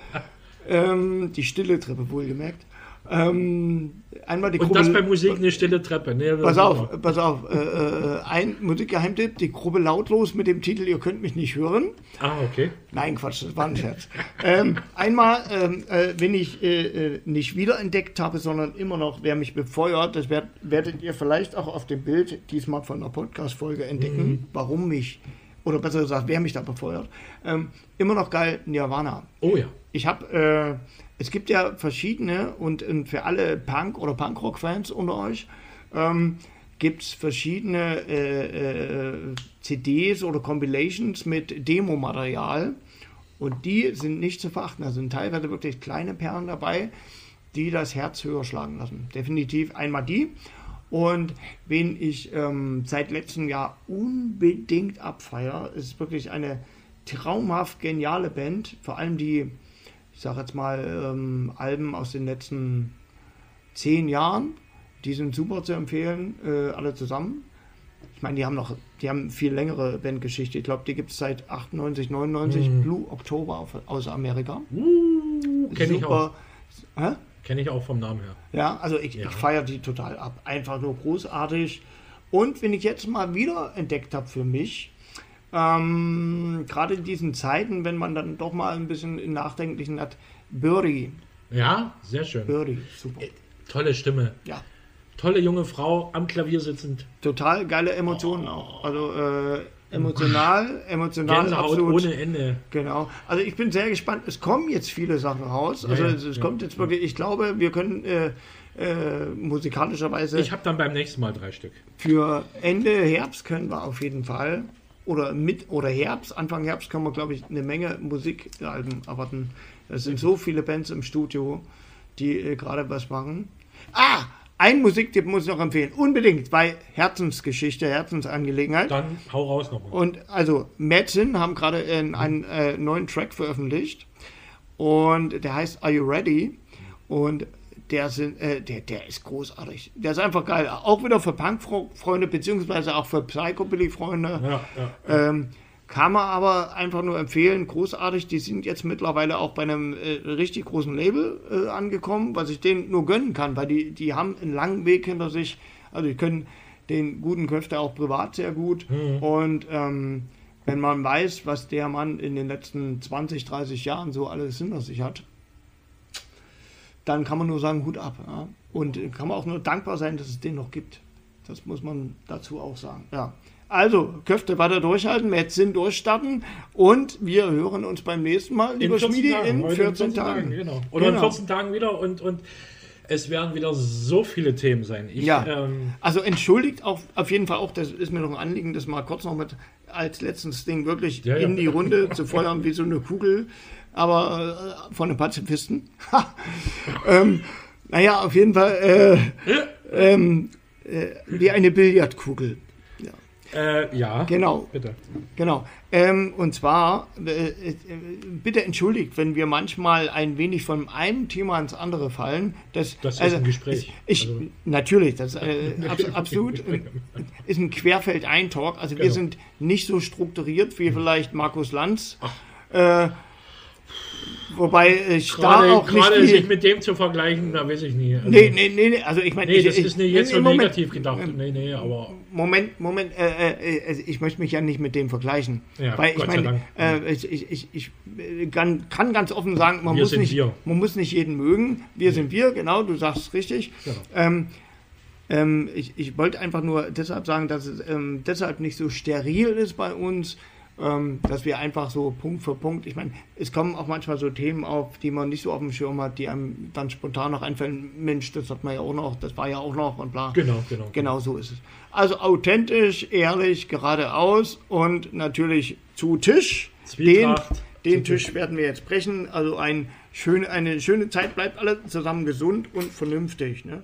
ähm, die stille Treppe, wohlgemerkt. Ähm, einmal die Und das Gruppe- bei Musik eine stille Treppe. Nee, Pass auf, pass auf. Äh, äh, ein Musikgeheimtipp, die Gruppe Lautlos mit dem Titel Ihr könnt mich nicht hören. Ah, okay. Nein, Quatsch, das war ein Scherz. ähm, einmal, ähm, äh, wenn ich äh, äh, nicht wiederentdeckt habe, sondern immer noch, wer mich befeuert, das werd, werdet ihr vielleicht auch auf dem Bild diesmal von der Podcast-Folge entdecken, warum mich, oder besser gesagt, wer mich da befeuert. Ähm, immer noch geil, Nirvana. Oh ja. Ich habe, äh, es gibt ja verschiedene und, und für alle Punk- oder Punkrock-Fans unter euch ähm, gibt es verschiedene äh, äh, CDs oder Compilations mit Demomaterial und die sind nicht zu verachten. Da sind teilweise wirklich kleine Perlen dabei, die das Herz höher schlagen lassen. Definitiv einmal die. Und wen ich ähm, seit letztem Jahr unbedingt abfeier, ist wirklich eine traumhaft geniale Band. Vor allem die, ich sage jetzt mal, ähm, Alben aus den letzten zehn Jahren. Die sind super zu empfehlen, äh, alle zusammen. Ich meine, die haben noch, die haben viel längere Bandgeschichte. Ich glaube, die gibt es seit 98, 99. Blue Oktober auf, aus Amerika. Uh, Kenne ich auch. Kenne ich auch vom Namen her. Ja, also ich, Ja. ich feiere die total ab. Einfach nur großartig. Und wenn ich jetzt mal wieder entdeckt habe für mich, ähm, gerade in diesen Zeiten, wenn man dann doch mal ein bisschen Nachdenklichen hat, Birdie. Ja, sehr schön. Birdie, super. Tolle Stimme. Ja, Tolle junge Frau, am Klavier sitzend. total geile Emotionen auch. Also äh, emotional, emotional Gänsehaut absolut. ohne Ende. Genau. Also ich bin sehr gespannt. Es kommen jetzt viele Sachen raus. Also ja, es, es ja, kommt jetzt wirklich, ich glaube, wir können äh, äh, musikalischerweise Ich habe dann beim nächsten Mal drei Stück. für Ende Herbst können wir auf jeden Fall oder mit oder Herbst, Anfang Herbst können wir, glaube ich, eine Menge Musikalben erwarten. Es sind so viele Bands im Studio, die äh, gerade was machen. Ah, ein Musiktipp muss ich noch empfehlen. Unbedingt, bei Herzensgeschichte, Herzensangelegenheit. Dann hau raus nochmal. Und also Madsen haben gerade einen, einen äh, neuen Track veröffentlicht und der heißt Are You Ready? Und der, sind, äh, der, der ist großartig. Der ist einfach geil. Auch wieder für Punk-Freunde, beziehungsweise auch für Psychobilly-Freunde. Ja, ja. Ähm, kann man aber einfach nur empfehlen, großartig. Die sind jetzt mittlerweile auch bei einem äh, richtig großen Label äh, angekommen, was ich denen nur gönnen kann, weil die, die haben einen langen Weg hinter sich. Also die können den guten Köfter auch privat sehr gut. Und ähm, wenn man weiß, was der Mann in den letzten 20, 30 Jahren so alles hinter sich hat, dann kann man nur sagen, Hut ab. Ja? Und kann man auch nur dankbar sein, dass es den noch gibt. Das muss man dazu auch sagen. Ja. Also, Köfte weiter durchhalten, Metzin durchstarten und wir hören uns beim nächsten Mal, lieber Schmiedi, in Heute 14 Tagen. genau. Oder in Genau. 14 Tagen wieder und, und es werden wieder so viele Themen sein. Ich, Ja. ähm, Also entschuldigt auch auf jeden Fall auch, das ist mir noch ein Anliegen, das mal kurz noch mit als letztes Ding wirklich Ja, ja. in die Runde zu feuern wie so eine Kugel, aber äh, von den Pazifisten. Ähm, naja, auf jeden Fall äh, ähm, äh, wie eine Billardkugel. äh, ja. Genau. Bitte. Genau. Ähm, und zwar, äh, äh, bitte entschuldigt, wenn wir manchmal ein wenig von einem Thema ins andere fallen. Das, Das ist ein Gespräch. Ich, Also- natürlich, das abs absolut ist ein Querfeld-Ein-Talk. Also wir Genau. sind nicht so strukturiert wie vielleicht Markus Lanz. Äh, wobei ich Gerade, da auch nicht gerade sich mit dem zu vergleichen, da weiß ich nie. Also, Nee, nee, nee, nee, also ich meine... Nee, ich, das ich, ist nicht jetzt so nee, Moment, negativ gedacht. Nee, nee, aber Moment, Moment, äh, äh, äh, ich möchte mich ja nicht mit dem vergleichen. Ja, weil ich Gott sei meine, äh, ich, ich, ich, ich äh, kann, kann ganz offen sagen, man Wir muss, nicht, wir. man muss nicht jeden mögen. Wir sind wir, genau, du sagst richtig. Genau. Ähm, ähm, ich, ich wollte einfach nur deshalb sagen, dass es ähm, deshalb nicht so steril ist bei uns, ähm, dass wir einfach so Punkt für Punkt, ich meine, es kommen auch manchmal so Themen auf, die man nicht so auf dem Schirm hat, die einem dann spontan noch einfallen, Mensch, das hat man ja auch noch, das war ja auch noch und bla. genau, genau. Genau so ist es. Also authentisch, ehrlich, geradeaus und natürlich zu Tisch. Den, Zwietracht den zu Tisch werden wir jetzt brechen. Also ein schön, eine schöne Zeit. Bleibt alle zusammen gesund und vernünftig. Ne?